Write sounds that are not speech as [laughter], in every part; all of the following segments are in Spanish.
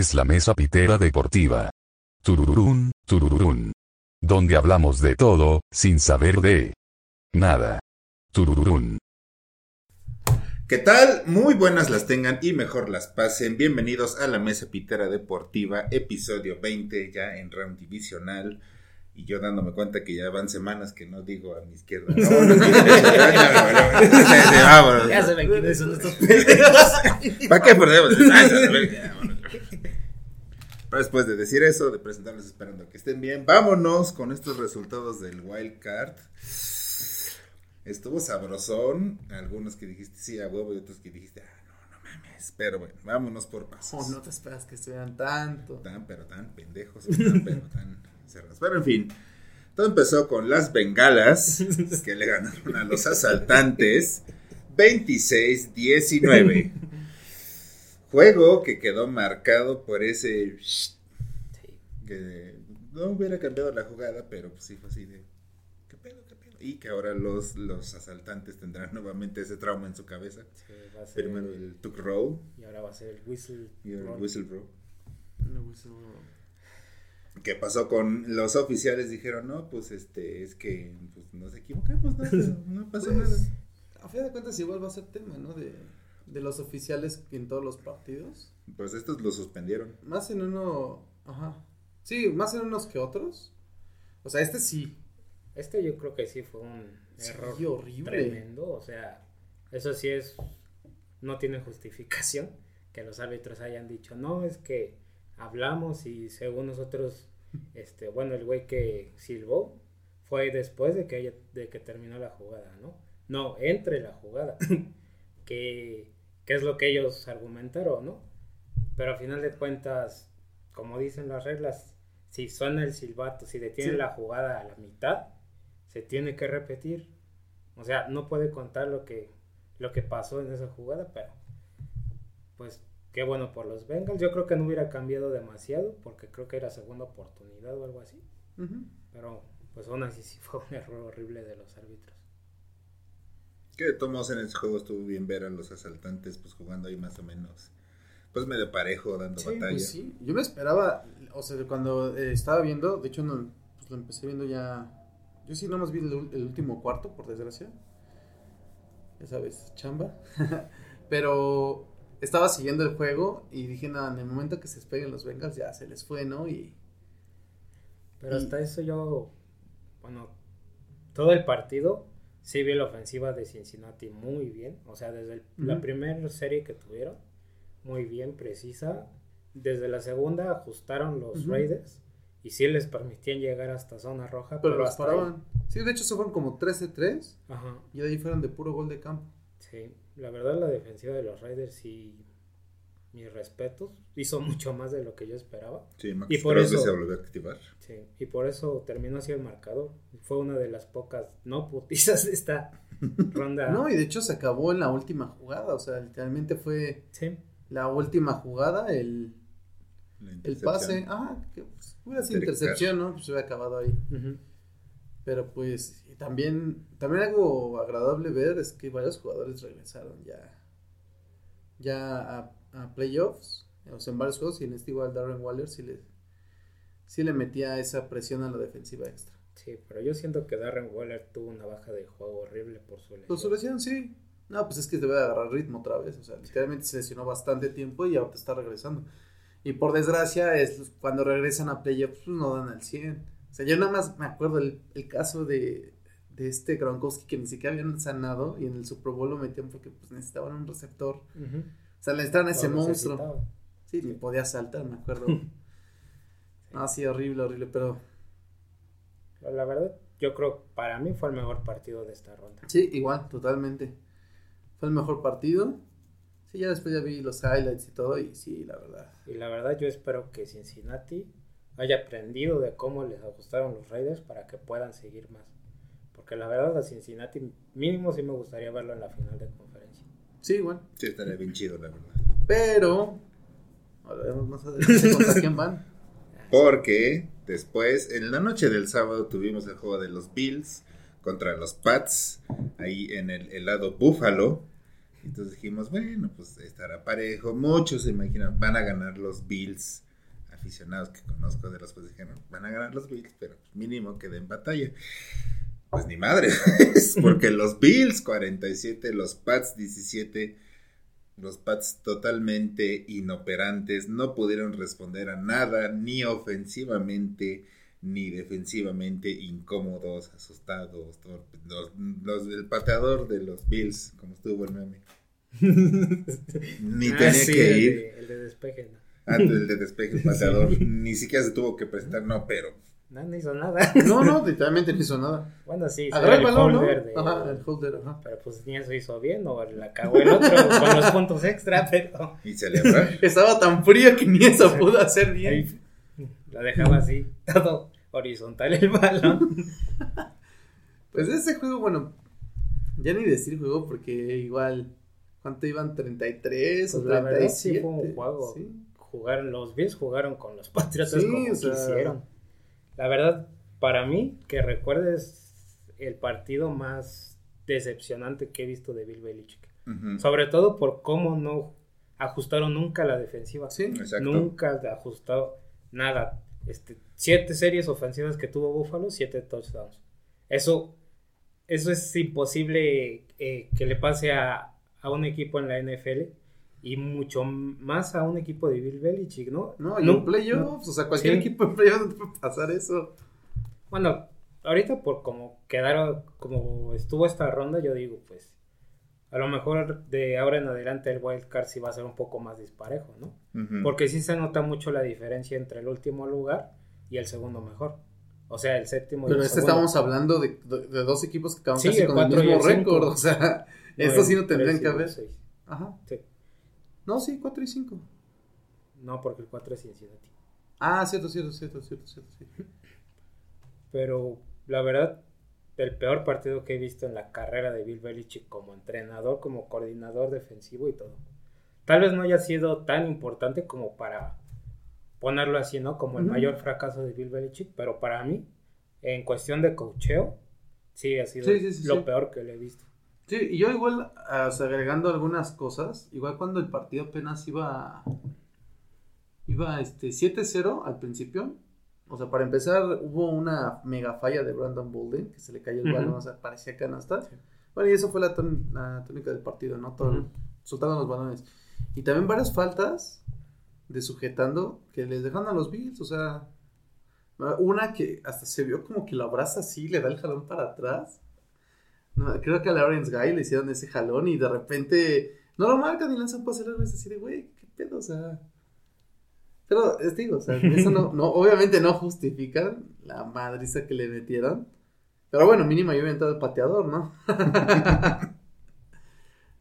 es la mesa pitera deportiva. Turururún, turururún. Donde hablamos de todo, sin saber de nada. Turururún. ¿Qué tal? Muy buenas las tengan y mejor las pasen. Bienvenidos a la Mesa Pitera Deportiva, episodio 20, ya en round divisional. Y yo dándome cuenta que ya van semanas que no digo a mi izquierda. Vámonos. Ya se ven quiénes son estos pendejos. ¿Para qué perdemos? Pero después de decir eso, de presentarles esperando que estén bien, vámonos con estos resultados del Wild Card. Estuvo sabrosón. Algunos que dijiste sí a huevo y otros que dijiste, ah, no, no mames. Pero bueno, vámonos por pasos. Oh, no te esperas que estuvieran tanto. Tan, pero tan pendejos, tan, pero tan cerrados. Pero en fin, todo empezó con las bengalas que le ganaron a los asaltantes 26-19. Juego que quedó marcado por ese Sí. que no hubiera cambiado la jugada, pero pues sí fue así de ¿qué pedo, qué pedo? Y que ahora los, los asaltantes tendrán [laughs] nuevamente ese trauma en su cabeza. Sí, va a ser- Primero el Tuck Roll Y ahora va a ser el whistle. y el roll. Whistle Roll. No, whistle roll. ¿Qué pasó con los oficiales? Dijeron, no, pues este, es que pues, nos equivocamos, no, [laughs] no pasó Pues, nada. A fin de cuentas igual va a ser tema, ¿no? De, de los oficiales en todos los partidos. Pues estos lo suspendieron. Más en uno... Ajá. Sí, más en unos que otros. O sea, este sí. Este yo creo que sí fue un Sí, error horrible. tremendo. O sea, eso sí es. No tiene justificación que los árbitros hayan dicho, no, es que hablamos y según nosotros, este, bueno, el güey que silbó fue después de que, haya- de que terminó la jugada, ¿no? No, entre la jugada. [laughs] que, que es lo que ellos argumentaron, ¿no? Pero a final de cuentas, como dicen las reglas, si suena el silbato, si detienen Sí. la jugada a la mitad, se tiene que repetir. O sea, no puede contar lo que, lo que pasó en esa jugada, pero pues qué bueno por los Bengals. Yo creo que no hubiera cambiado demasiado, porque creo que era segunda oportunidad o algo así. Pero pues aún así sí fue un error horrible de los árbitros. Que de todos modos en ese juego estuvo bien ver a los asaltantes pues jugando ahí más o menos. Pues medio parejo, dando Sí, batalla. pues sí. Yo me esperaba, o sea, cuando eh, estaba viendo, de hecho no, pues lo empecé viendo ya... Yo sí nomás vi el, el último cuarto, por desgracia. Ya sabes, chamba. [laughs] Pero estaba siguiendo el juego y dije, nada, en el momento que se despeguen los Bengals ya se les fue, ¿no? Y Pero Y- hasta eso yo, bueno, todo el partido sí vi la ofensiva de Cincinnati muy bien. O sea, desde el- la primera serie que tuvieron, muy bien, precisa. Desde la segunda ajustaron los. Raiders y sí les permitían llegar hasta zona roja. pero los hasta ahí- paraban. Sí, de hecho se fueron como 13-3 Ajá, y de ahí fueron de puro gol de campo. sí. La verdad, la defensiva de los Raiders sí, mis respetos, hizo mucho más de lo que yo esperaba. Sí, Max Y por eso- se volvió a activar. Sí, y por eso terminó así el marcador. Fue una de las pocas no putizas de esta [laughs] ronda. No, y de hecho se acabó en la última jugada, o sea, literalmente fue Sí, la última jugada, el, el pase, ah, que pues, hubiera sido intercepción, ¿no? Pues se hubiera acabado ahí. Pero pues y también, también algo agradable ver es que varios jugadores regresaron ya, ya a, a playoffs, o sea, en varios juegos, y en este igual Darren Waller sí le, sí le metía esa presión a la defensiva extra. Sí, pero yo siento que Darren Waller tuvo una baja de juego horrible por su lesión. Pues su lesión sí. No, pues es que debe de agarrar ritmo otra vez. O sea, literalmente se lesionó bastante tiempo y ahorita está regresando. Y por desgracia, es cuando regresan a playoffs, pues no dan al 100. O sea, yo nada más me acuerdo el, el caso de, de este Gronkowski que ni siquiera habían sanado y en el Super Bowl lo metían porque pues necesitaban un receptor. O sea, necesitaban a ese monstruo. Sí, podía saltar, me acuerdo. [laughs] Ah, sí, horrible, horrible, pero Pero La verdad, yo creo para mí fue el mejor partido de esta ronda. sí, igual, totalmente. Fue el mejor partido. Sí, ya después ya vi los highlights y todo y sí, la verdad. Y la verdad, yo espero que Cincinnati haya aprendido de cómo les ajustaron los Raiders para que puedan seguir más. Porque la verdad, a Cincinnati mínimo sí me gustaría verlo en la final de conferencia. Sí, igual. Sí, estaría bien chido, la verdad. Pero, hablaremos más adelante contra [laughs] quién van. Porque después, en la noche del sábado, tuvimos el juego de los Bills contra los Pats, ahí en el, el lado Búfalo. Entonces dijimos, bueno, pues estará parejo. Muchos se imaginan, van a ganar los Bills. Aficionados que conozco de los pues dijeron, van a ganar los Bills, pero mínimo que den batalla. Pues ni madre, [laughs] porque los Bills 47, los Pats 17, los Pats totalmente inoperantes, no pudieron responder a nada, ni ofensivamente, ni defensivamente, incómodos, asustados. Los, los- el pateador de los Bills, como estuvo el meme, [laughs] ni Ah, tenía sí, que el ir. de- el de despeje, ¿no? Antes el de despeje, el pateador, [laughs] ni siquiera se tuvo que presentar, no, pero No, no hizo nada. [laughs] No, no, [laughs] literalmente no hizo nada. Bueno, sí, Agarró el balón, ¿no? holder de- Ajá, el holder, ajá. Pero pues ni eso hizo bien, o la cagó el otro [laughs] con los puntos extra, pero y celebrar. Estaba tan frío que ni eso pudo hacer bien. ahí la dejaba así, todo horizontal el balón. Pues ese juego, bueno, ya ni decir juego porque igual, ¿cuánto iban? ¿33 o Pues la verdad sí 37? fue un juego. Sí. Jugaron, los Bills jugaron con los Patriotas Sí, como o sea- quisieron. La verdad, para mí, que recuerdes el partido más decepcionante que he visto de Bill Belichick. Sobre todo por cómo no ajustaron nunca la defensiva. Sí. Exacto. Nunca ajustado nada. Este, siete series ofensivas que tuvo Buffalo, siete touchdowns. Eso, eso es imposible eh, que le pase a, a un equipo en la NFL y mucho más a un equipo de Bill Belichick, ¿no? No, y No, en playoffs, o sea, cualquier Sí. equipo en playoffs no puede pasar eso. Bueno, ahorita por como quedaron, como estuvo esta ronda, yo digo, pues, a lo mejor de ahora en adelante el wild card sí va a ser un poco más disparejo, ¿no? Porque sí se nota mucho la diferencia entre el último lugar y el segundo mejor. O sea, el séptimo y Pero el este segundo. estamos hablando de, de- de dos equipos que acaban Sí, casi el con el y mismo récord. O sea, No, estos sí no tendrían y que haber. Ajá. Sí. No, sí, 4 y 5. No, porque el 4 es Cincinnati. Ah, cierto, cierto, cierto, cierto, cierto. cierto. Pero la verdad, el peor partido que he visto en la carrera de Bill Belichick como entrenador, como coordinador defensivo y todo. Tal vez no haya sido tan importante como para ponerlo así, ¿no? Como el mayor fracaso de Bill Belichick, pero para mí, en cuestión de cocheo, sí ha sido Sí, sí, sí, lo sí. peor que le he visto. Sí, y yo igual, ah, o sea, agregando algunas cosas, igual cuando el partido apenas iba, iba este 7-0 al principio, o sea, para empezar hubo una mega falla de Brandon Bolden, que se le cayó el balón, o sea, parecía canasta. Bueno, y eso fue la, la tónica del partido, ¿no? Todo, Ujú. soltaron los balones. Y también varias faltas de sujetando que les dejan a los Bills, o sea, una que hasta se vio como que la abraza así, le da el jalón para atrás. No, creo que a Lawrence Guy le hicieron ese jalón y de repente no lo marcan y lanzan pase largo es así de, güey, qué pedo, o sea. Pero, es digo, o sea, [laughs] eso no, no, obviamente no justifica la madriza que le metieron. Pero bueno, mínimo yo había entrado el pateador, ¿no? [laughs]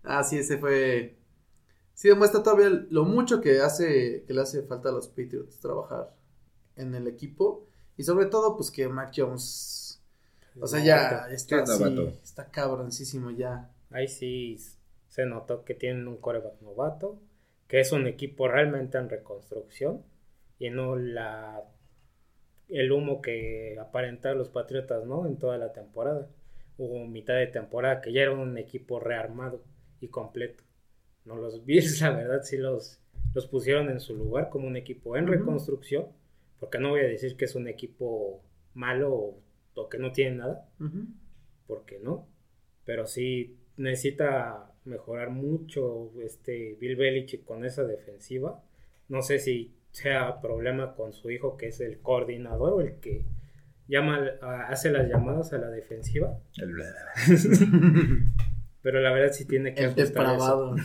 ah, sí, ese fue. Sí, demuestra todavía lo mucho que hace, que le hace falta a los Patriots trabajar en el equipo. Y sobre todo, pues que Mac Jones. O sea, ya está Sí, así, está cabroncísimo ya. Ahí sí se notó que tienen un coreback novato, que es un equipo realmente en reconstrucción y no la el humo que aparentan los Patriotas, ¿no? En toda la temporada. Hubo mitad de temporada que ya era un equipo rearmado y completo. No los [laughs] Bills, la verdad, sí los, los pusieron en su lugar como un equipo en reconstrucción, porque no voy a decir que es un equipo malo o, o que no tiene nada, Ujú. porque no. Pero sí necesita mejorar mucho este Bill Belichick con esa defensiva. No sé si sea problema con su hijo que es el coordinador o el que llama a- hace las llamadas a la defensiva, [laughs] pero la verdad sí tiene que ajustar eso.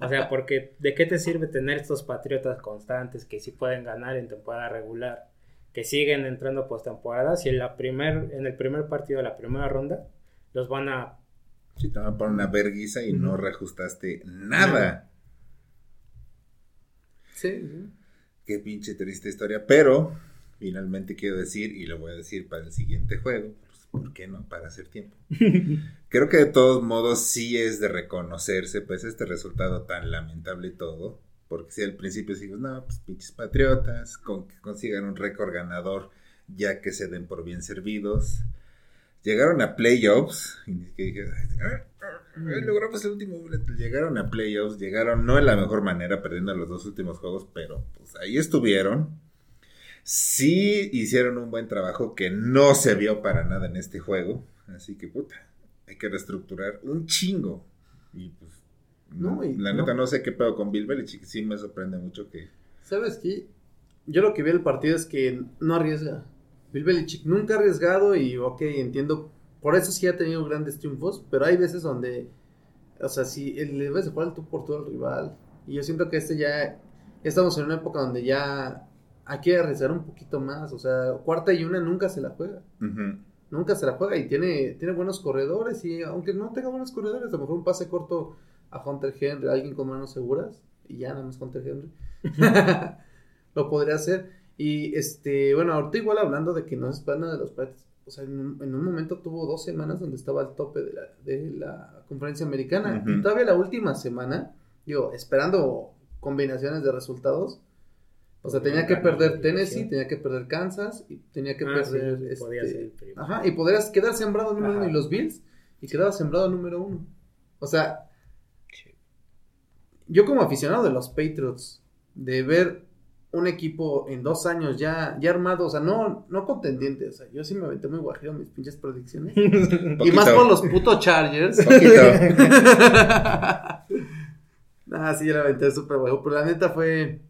O sea, porque ¿de qué te sirve tener estos patriotas constantes que sí pueden ganar en temporada regular, que siguen entrando a postemporada si en la primer en el primer partido de la primera ronda los van a Sí, te van a poner una verguiza y no reajustaste nada. Sí, sí. Qué pinche triste historia. Pero, finalmente quiero decir, y lo voy a decir para el siguiente juego, pues, ¿por qué no? Para hacer tiempo. [laughs] Creo que de todos modos sí es de reconocerse, pues, este resultado tan lamentable y todo. Porque si al principio digo, no, pues pinches patriotas, con que consigan un récord ganador, ya que se den por bien servidos. Llegaron a playoffs. Y que dije, "Ah, ah, logramos el último boleto". Llegaron a playoffs. Llegaron no en la mejor manera, perdiendo los dos últimos juegos, pero pues ahí estuvieron. Sí hicieron un buen trabajo que no se vio para nada en este juego. Así que, puta, hay que reestructurar un chingo. Y pues, No, y- la neta no sé qué pedo con Bill Belichick. Sí me sorprende mucho que... ¿Sabes qué? Yo lo que vi del partido es que no arriesga. Bill Belichick nunca ha arriesgado y, ok, entiendo. Por eso sí ha tenido grandes triunfos, pero hay veces donde, o sea, si le de jugar el tú por todo al rival. Y yo siento que este ya, estamos en una época donde ya hay que arriesgar un poquito más. O sea, cuarta y una nunca se la juega. Nunca se la juega y tiene, tiene buenos corredores. Y aunque no tenga buenos corredores, a lo mejor un pase corto a Hunter Henry, a alguien con manos seguras, y ya nada más Hunter Henry, [laughs] [laughs] lo podría hacer. Y este, bueno, ahorita igual hablando de que no es pana de los Pats, o sea, en un, en un momento tuvo dos semanas donde estaba al tope de la, de la conferencia americana. Y todavía la última semana, digo, esperando combinaciones de resultados. O sea, tenía que perder Tennessee, tenía que perder Kansas y tenía que Ah, perder este. Ajá, y podrías quedar sembrado número Ajá. uno y los Bills y quedaba sembrado número uno. O sea, yo como aficionado de los Patriots, de ver un equipo en dos años ya, ya armado, o sea, no, no contendiente, o sea, yo sí me aventé muy guajiro mis pinches predicciones. [laughs] y más por los putos Chargers. [laughs] Ah, sí, yo la aventé súper guajo, pero la neta fue...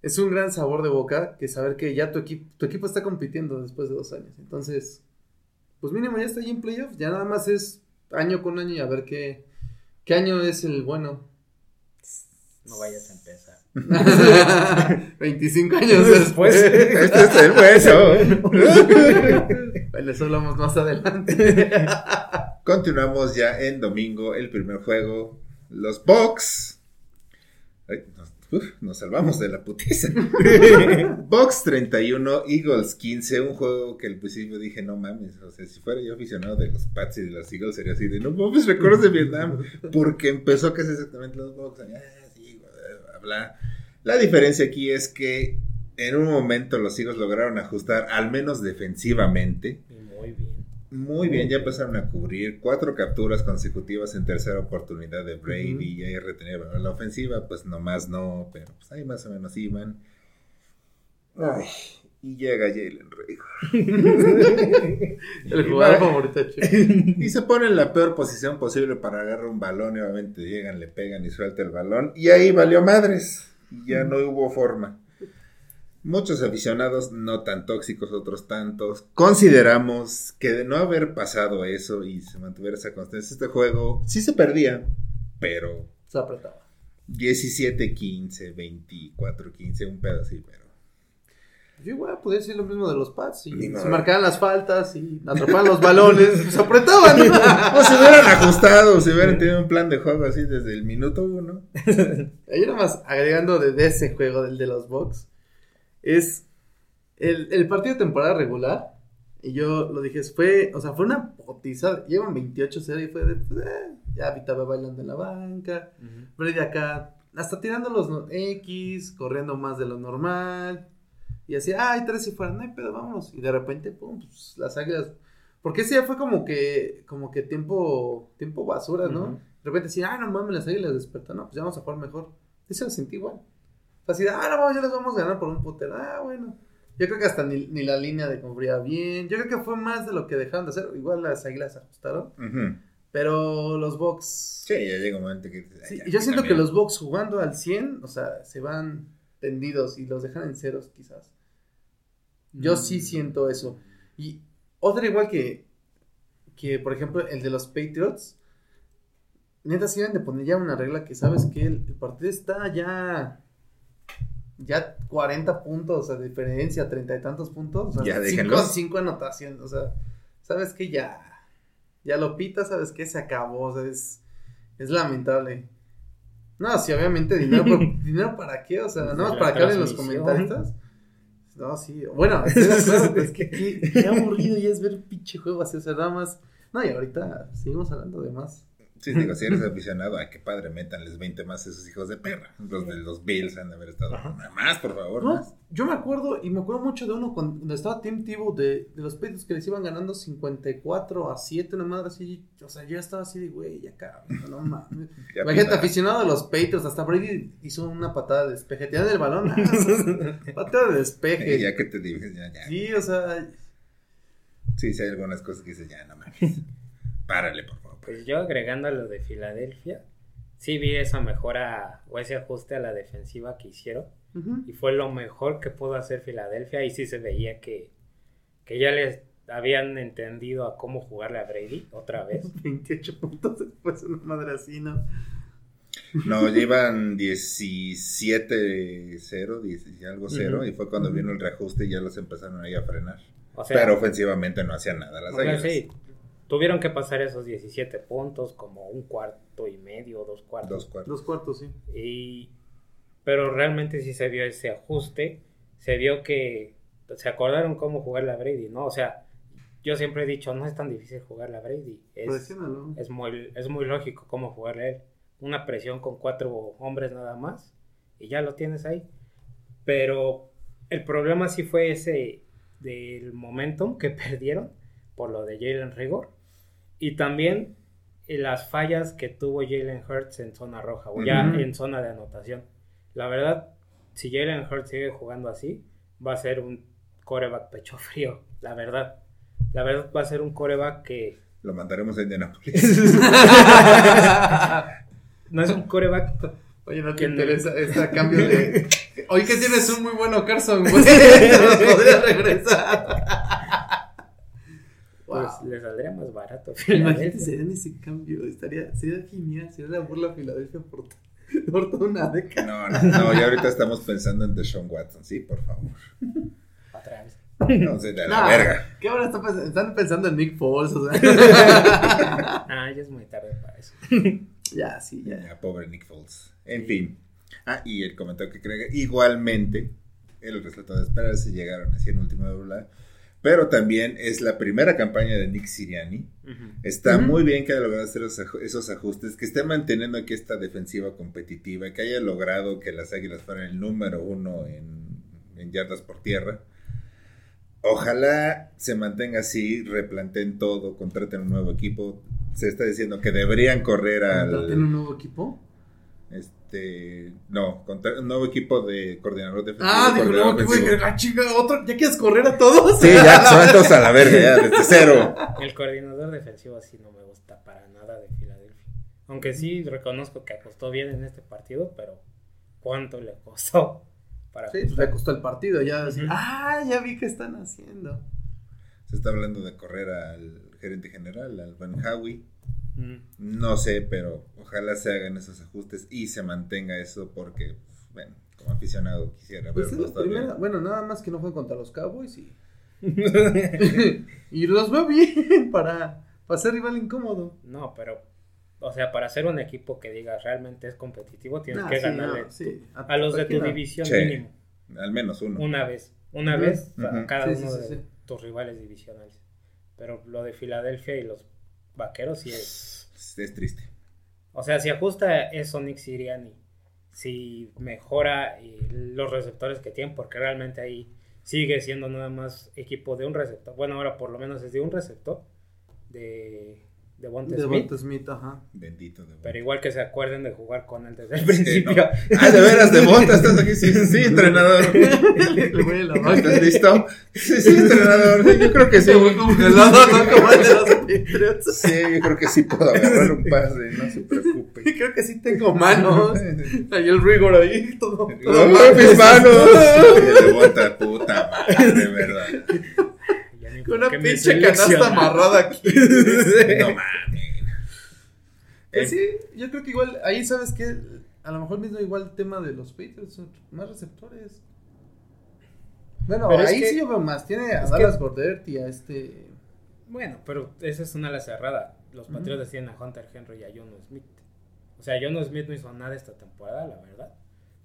Es un gran sabor de boca que saber que ya tu equipo, tu equipo está compitiendo después de dos años. Entonces, pues mínimo ya está ahí en playoffs. Ya nada más es año con año y a ver qué, qué año es el bueno. No vayas a empezar. [laughs] [laughs] 25 años después. Este es el hueso. [laughs] bueno, eso hablamos más adelante. Continuamos ya en domingo, el primer juego. Los Bucks. Ay, nos, uf, nos salvamos de la putiza. Bucks 31, Eagles 15. Un juego que al principio dije, no mames. O sea, si fuera yo aficionado de los Pats y de los Eagles, sería así de, no mames, recuerdos de Vietnam. Porque empezó casi exactamente los Bucks. Sí, bla. La diferencia aquí es que en un momento los Eagles lograron ajustar, al menos defensivamente. Muy bien. Muy bien, ya empezaron a cubrir cuatro capturas consecutivas en tercera oportunidad de Brady y ahí retener la ofensiva, pues nomás no, pero pues ahí más o menos iban. Ay, y llega Jalen Rager. [laughs] el jugador favorito. Y se pone en la peor posición posible para agarrar un balón y obviamente llegan, le pegan y suelta el balón y ahí valió madres. Y ya no hubo forma. Muchos aficionados, no tan tóxicos, otros tantos, consideramos que de no haber pasado eso y se mantuviera esa constancia, este juego sí se perdía, pero Se apretaba. 17, 15, 24, 15, un pedo así, pero Yo igual podría decir lo mismo de los Pats. Y se marcaban las faltas y atrapaban los balones. Se apretaban. [laughs] o se hubieran ajustado, si hubieran tenido un plan de juego así desde el minuto uno. [laughs] Ahí nada más agregando de, de ese juego, del de los Bucks, es el, el partido de temporada regular. Y yo lo dije, fue, o sea, fue una potiza. Llevan 28-0 y fue de, pues, eh, ya Vita va bailando en la banca. Brady acá, hasta tirando los no- X, corriendo más de lo normal. Y así, ay, tres si fueran, no hay pedo, vámonos. Y de repente, pum, pues, las águilas. Porque ese ya fue como que, como que tiempo, tiempo basura, ¿no? De repente así, ah, no mames, las águilas despertan, no, pues ya vamos a jugar mejor. Eso lo sentí igual. Fue así, ah, no, vamos, ya les vamos a ganar por un putero. Ah, bueno. Yo creo que hasta ni, ni la línea de confía bien. Yo creo que fue más de lo que dejaron de hacer. Igual las águilas ajustaron. Ujú. Pero los Bucks. Sí, ya llega un momento que... Sí, "Ay, y yo siento que también". los Bucks jugando al 100, o sea, se van tendidos y los dejan en ceros quizás. Yo sí Mm. siento eso. Y otra igual que, que por ejemplo, el de los Patriots. Neta, sí deben de poner ya una regla que sabes que el, el partido está ya. Ya 40 puntos de diferencia, 30 y tantos puntos. O sea, Ya, cinco, anotaciones. O sea, sabes que ya. Ya lo pita, sabes que se acabó. O sea, es, es lamentable. No, sí, obviamente dinero, [laughs] ¿dinero para qué? O sea, nada más para que hablen los comentaristas. No, sí, bueno, es que qué, qué aburrido ya es ver pinche juego así, o sea, nada más. No, y ahorita seguimos hablando de más. Sí, digo, si eres aficionado, ay, qué padre, métanles 20 más esos hijos de perra. Los de los Bills han de haber estado. Más, por favor, No, más. yo me acuerdo, y me acuerdo mucho de uno cuando estaba Tim Tebow de, de los Patriots que les iban ganando 54 a 7, una madre así. O sea, yo estaba así de, güey, ya cabrón, no mames. [laughs] Ya Imagínate, pinta. aficionado a los Patriots, hasta Brady hizo una patada de despeje. Tiran el balón. [laughs] [laughs] patada de despeje. Ya que te dices, ya, ya. Sí, o sea, Sí, sí, hay algunas cosas que dices, ya, no mames. Párale, por favor. Pues yo agregando a lo de Filadelfia, sí vi esa mejora o ese ajuste a la defensiva que hicieron. Y fue lo mejor que pudo hacer Filadelfia. Y sí se veía que, que ya les habían entendido a cómo jugarle a Brady otra [laughs] vez. 28 puntos después, una madre así, ¿no? No, llevan 17-0, 10 y algo 0, Ujú. y fue cuando vino el reajuste y ya los empezaron ahí a frenar. O sea, Pero ofensivamente no hacían nada las o sea, águilas. sí, tuvieron que pasar esos 17 puntos como un cuarto y medio, dos cuartos. Dos cuartos. Dos cuartos, sí. Y, pero realmente sí se vio ese ajuste, se vio que se acordaron cómo jugar la Brady, ¿no? O sea, yo siempre he dicho, no es tan difícil jugar la Brady, es, es, muy, es muy lógico cómo jugarle a él. Una presión con cuatro hombres nada más y ya lo tienes ahí. Pero el problema sí fue ese del momentum que [laughs] perdieron por lo de Jalen Rigor y también eh, las fallas que tuvo Jalen Hurts en zona roja o ya en zona de anotación. La verdad, si Jalen Hurts sigue jugando así, va a ser un coreback pecho frío, la verdad. La verdad va a ser un coreback que Lo mandaremos a Indianapolis. [laughs] no es un coreback Oye, ¿no te Que no. interesa [laughs] este cambio de... [laughs] Oye, que tienes un muy bueno Carson, güey. Podría regresar. Pues le saldría más barato. [laughs] Imagínate sería en ese cambio. Estaría, sería genial. Sería la burla a Filadelfia por, [laughs] por toda una década. No, no, no, ya ahorita estamos pensando en Deshaun Watson, sí, por favor. [laughs] Otra vez. No sé, de la Nah, verga. ¿Qué ahora están, pens- están pensando en Nick Foles? O sea. Ah, ya es muy tarde para eso. ya, sí, ya. Ya, pobre Nick Foles. En fin. Ah, y el comentario que cree igualmente, el resultado de esperar si llegaron así en último de pero también es la primera campaña de Nick Siriani. Está muy bien que haya logrado hacer esos, aj- esos ajustes, que esté manteniendo aquí esta defensiva competitiva, que haya logrado que las Águilas fueran el número uno en, en yardas por tierra. Ojalá se mantenga así, replanteen todo, contraten un nuevo equipo. Se está diciendo que deberían correr ¿Contraten al... un nuevo equipo? Este, no, contra- un nuevo equipo de coordinador defensivo. Ah, digo, coordinador no, que ofensivo. güey, la chinga, otro. ¿Ya quieres correr a todos? Sí, ya, [laughs] van todos a la verga, ya, desde cero. El coordinador defensivo así no me gusta para nada de Filadelfia. Aunque sí reconozco que apostó bien en este partido, pero ¿cuánto le costó? Para Sí, pues le costó el partido. Ya, Ujú. ah, ya vi qué están haciendo. Se está hablando de correr al gerente general, al Van Howie. Mm. No sé, pero ojalá se hagan esos ajustes y se mantenga eso porque, bueno, como aficionado quisiera Pues es verlos la todavía. primera, bueno, nada más que no fue contra los Cowboys y. [laughs] [laughs] y los veo bien para, para ser rival incómodo. No, pero, o sea, para ser un equipo que diga realmente es competitivo, tienes Nah, que sí, ganarle no, sí. a los de tu división Sí. mínimo. Al menos uno. Una vez, una vez a cada uno sí, de sí. tus rivales divisionales. Pero lo de Filadelfia y los vaqueros sí es. Es, es triste. O sea, si ajusta eso Nick Siriani, si mejora eh, los receptores que tienen, porque realmente ahí sigue siendo nada más equipo de un receptor. Bueno, ahora por lo menos es de un receptor de, de Bonte De Smith. Bonte Smith, ajá. Bendito de Pero igual que se acuerden de jugar con él desde el Sí, principio. no. Ah, de veras, de bota, estás aquí. Sí, sí, sí, [laughs] entrenador. Le voy a la vaca. ¿Estás listo? Sí, sí, entrenador. Yo creo que sí. [laughs] Como el de los Sí, yo creo que sí puedo agarrar un pase, no se preocupe. [laughs] Creo que sí tengo manos. [laughs] Ahí el rigor ahí, todo. todo ¡Oh, mal. mis manos! [laughs] De bota, puta madre, de verdad. Con una pinche canasta amarrada aquí. No mames. Pues sí, yo creo que igual, ahí sabes que a lo mejor mismo igual el tema de los Patriots, son más receptores. Bueno, Pero es ahí que- sí yo veo más. Tiene a Dallas Gordert y a este. Bueno, pero esa es una ala cerrada. Los Ujú. Patriotas tienen a Hunter Henry y a Jono Smith. O sea, Jono Smith no hizo nada esta temporada, la verdad.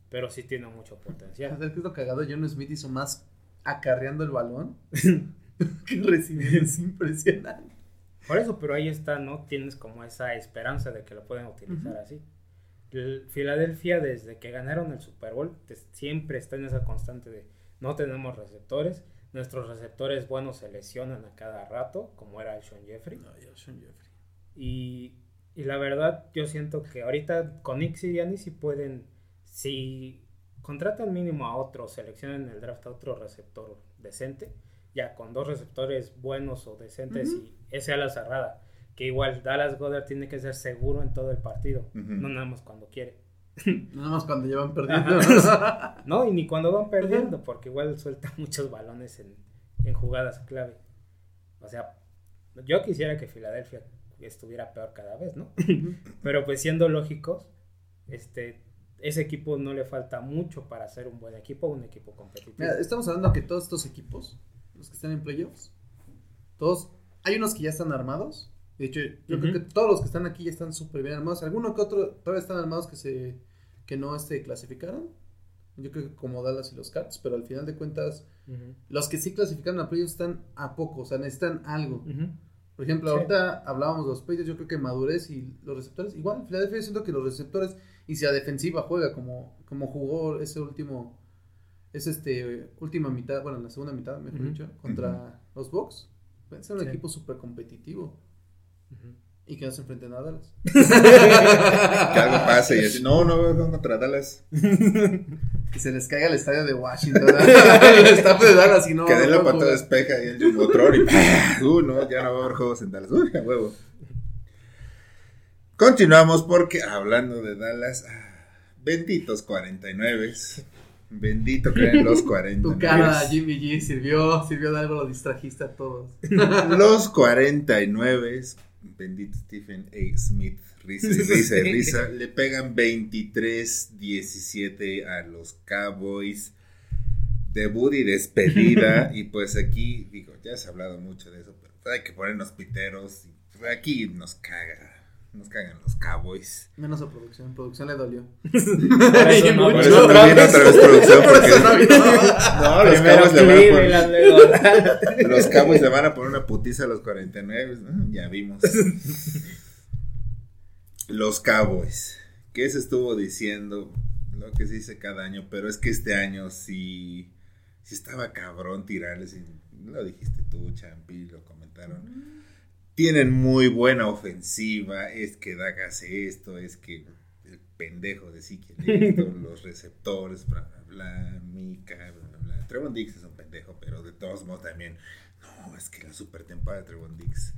Pero sí tiene mucho potencial. ¿Sabes qué es lo cagado? John Smith hizo más acarreando el balón [laughs] que recibiendo. Es impresionante. Por eso, pero ahí está, ¿no? Tienes como esa esperanza de que lo pueden utilizar así. El Filadelfia, desde que ganaron el Super Bowl, te- siempre está en esa constante de no tenemos receptores. Nuestros receptores buenos se lesionan a cada rato, como era Sean Jeffrey. No, yo, Sean Jeffrey. Y, y la verdad, yo siento que ahorita con Nick Sirianni sí pueden, si contratan mínimo a otro, seleccionan en el draft a otro receptor decente, ya con dos receptores buenos o decentes y ese a la cerrada, que igual Dallas Goddard tiene que ser seguro en todo el partido, no nada más cuando quiere. [laughs] Nada más cuando llevan perdiendo. [laughs] No, y ni cuando van perdiendo, porque igual suelta muchos balones en, en jugadas clave. O sea, yo quisiera que Filadelfia estuviera peor cada vez, ¿no? [laughs] Pero pues siendo lógicos, este, ese equipo no le falta mucho para ser un buen equipo, un equipo competitivo. Mira, estamos hablando que todos estos equipos, los que están en playoffs, todos, hay unos que ya están armados. De hecho, yo creo que todos los que están aquí ya están súper bien armados. Alguno que otro todavía están armados que se que no este, clasificaron. Yo creo que como Dallas y los Cats, pero al final de cuentas, los que sí clasificaron a playoffs están a poco, o sea, necesitan algo. Por ejemplo, Sí. ahorita hablábamos de los Patriots, yo creo que madurez y los receptores, igual, Filadelfia siento que los receptores y si la defensiva juega como, como jugó ese último, es este, última mitad, bueno, la segunda mitad, mejor dicho, contra los Bucks, puede ser un Sí. equipo súper competitivo Ujú. y que no se enfrenten a Dallas. [laughs] Que algo pase y así, no, no, no contra Dallas. que se les caiga el estadio de Washington, [laughs] el estadio de Dallas y no. que dé la patada jugar. despeja y el Jumbotron y [laughs] uh, no, ya no va a haber juegos en Dallas. Uy, a huevo. Continuamos porque hablando de Dallas, ah, benditos 49. Bendito creen los 49. Tu cara, Jimmy G, sirvió, sirvió de algo, lo distrajiste a todos. Los 49, bendito Stephen A. Smith, risa, y [laughs] risa, y risa, le pegan 23-17 a los Cowboys. Debut y despedida. [laughs] y pues aquí, digo, ya se ha hablado mucho de eso, pero hay que ponernos piteros. y pues aquí nos caga. Nos cagan los Cowboys. Menos a producción, producción le dolió. Por eso no, Por Por eso otra vez. producción. Por Porque... [laughs] no los Primero Cowboys le van a poner. [laughs] Los Cowboys le van a poner una putiza a los 49, ¿no? Ya vimos. [laughs] Los Cowboys. ¿Qué se estuvo diciendo? Lo que se dice cada año, pero es que este año sí, sí estaba cabrón tirarles. Y lo dijiste tú, Champi, lo comentaron. Tienen muy buena ofensiva. Es que Dak hace esto, es que el pendejo de sí que [laughs] esto, los receptores, bla, bla, bla, Mika, bla, bla, bla. Trevon Diggs es un pendejo, pero de todos modos también. No, es que la super temporada de Trevon Diggs.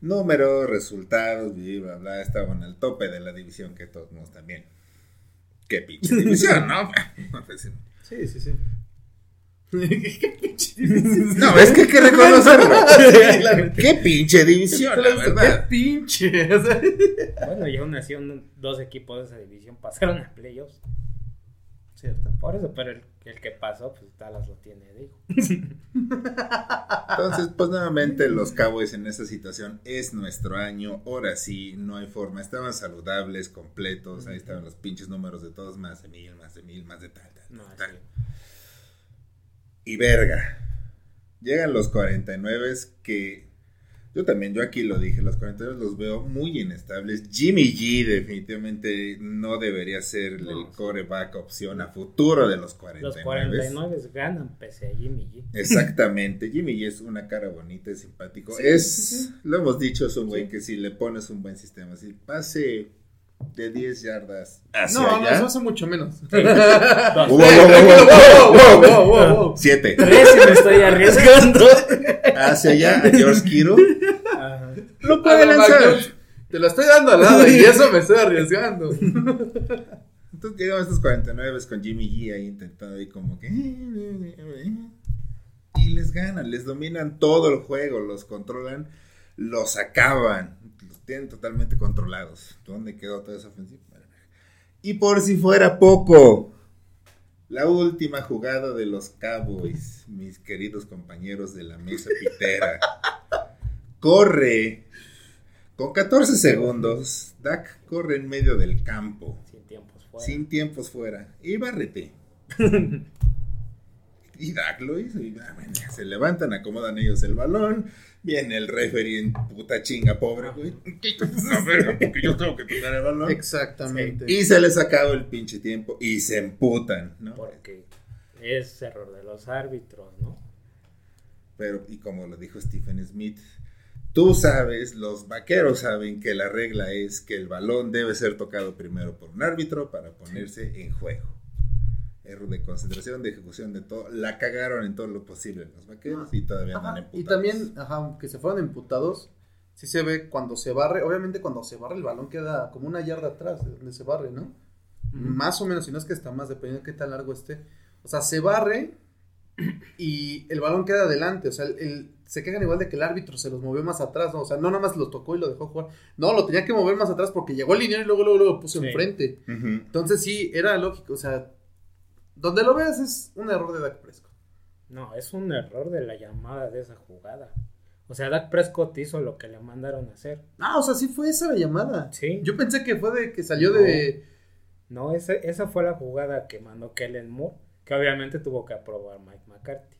Números, resultados, bla, bla, bla, estaban al tope de la división que todos modos también. Qué pinche [laughs] división, [laughs] ¿no? Pues, Sí, sí, sí. [laughs] no, es que hay que reconocerlo. [laughs] Qué pinche división, la Qué verdad. pinche. [laughs] o sea. Bueno, y aún así un- dos equipos de esa división pasaron a playoffs. Cierto. Por eso, pero el, el que pasó, pues Dallas lo tiene, digo. Entonces, pues nuevamente los Cowboys en esta situación es nuestro año. Ahora sí, no hay forma. Estaban saludables, completos. Ahí estaban los pinches números de todos, más de mil, más de mil, más de tal, tal, No, tal. sí. Y verga. Llegan los 49 que yo también, yo aquí lo dije, los 49 los veo muy inestables. Jimmy G definitivamente no debería ser el No. coreback opción a futuro de los 49. Los 49 ganan pese a Jimmy G. Exactamente, Jimmy G es una cara bonita, es simpático. Sí, es, sí. lo hemos dicho, es un güey Sí. que si le pones un buen sistema, si pase de 10 yardas hacia No, no, allá. eso hace mucho menos. [laughs] Wow, Dos. wow, wow, wow, wow, wow, wow, wow. Siete. Tres y me estoy arriesgando. [laughs] Hacia allá, a George. Ajá. Lo Ah, puede no, lanzar. Te lo estoy dando al lado y eso me estoy arriesgando. [laughs] Entonces llegan estos 49 con Jimmy G ahí intentando ahí como que... Y les ganan, les dominan todo el juego, los controlan, los acaban, tienen totalmente controlados. ¿Dónde quedó toda esa ofensiva? Y por si fuera poco, la última jugada de los Cowboys, mis queridos compañeros de la mesa [laughs] pitera, corre con 14 segundos, Dak corre en medio del campo. Sin tiempos fuera. Sin tiempos fuera. Y bárrete. [laughs] Y Dak lo hizo. Y ah, bueno, se levantan, acomodan ellos el balón. Viene el referee en puta chinga, pobre, güey. [laughs] No, verga, porque yo tengo que tocar el balón. Exactamente. Y se les acabó el pinche tiempo y se emputan, ¿no? Porque es error de los árbitros, ¿no? Pero, y como lo dijo Stephen Smith, tú sabes, los vaqueros saben que la regla es que el balón debe ser tocado primero por un árbitro para ponerse en juego. Error de concentración, de ejecución, de todo. La cagaron en todo lo posible los vaqueros y todavía Ajá, andan emputados. Y también, ajá, aunque se fueron emputados, sí se ve cuando se barre, obviamente cuando se barre el balón queda como una yarda atrás de donde se barre, ¿no? Más o menos, si no es que está más, dependiendo de qué tan largo esté. O sea, se barre [clears throat] y el balón queda adelante, o sea, el, el- se quejan igual de que el árbitro se los movió más atrás, ¿no? O sea, no nada más lo tocó y lo dejó jugar. No, lo tenía que mover más atrás porque llegó el liniero y luego, luego, luego lo puso Sí. enfrente. Entonces sí, era lógico, o sea, donde lo veas es un error de Dak Prescott. No, es un error de la llamada de esa jugada. O sea, Dak Prescott hizo lo que le mandaron a hacer. Ah, o sea, sí fue esa la llamada. Sí. Yo pensé que fue de que salió No. de... No, esa, esa fue la jugada que mandó Kellen Moore, que obviamente tuvo que aprobar Mike McCarthy.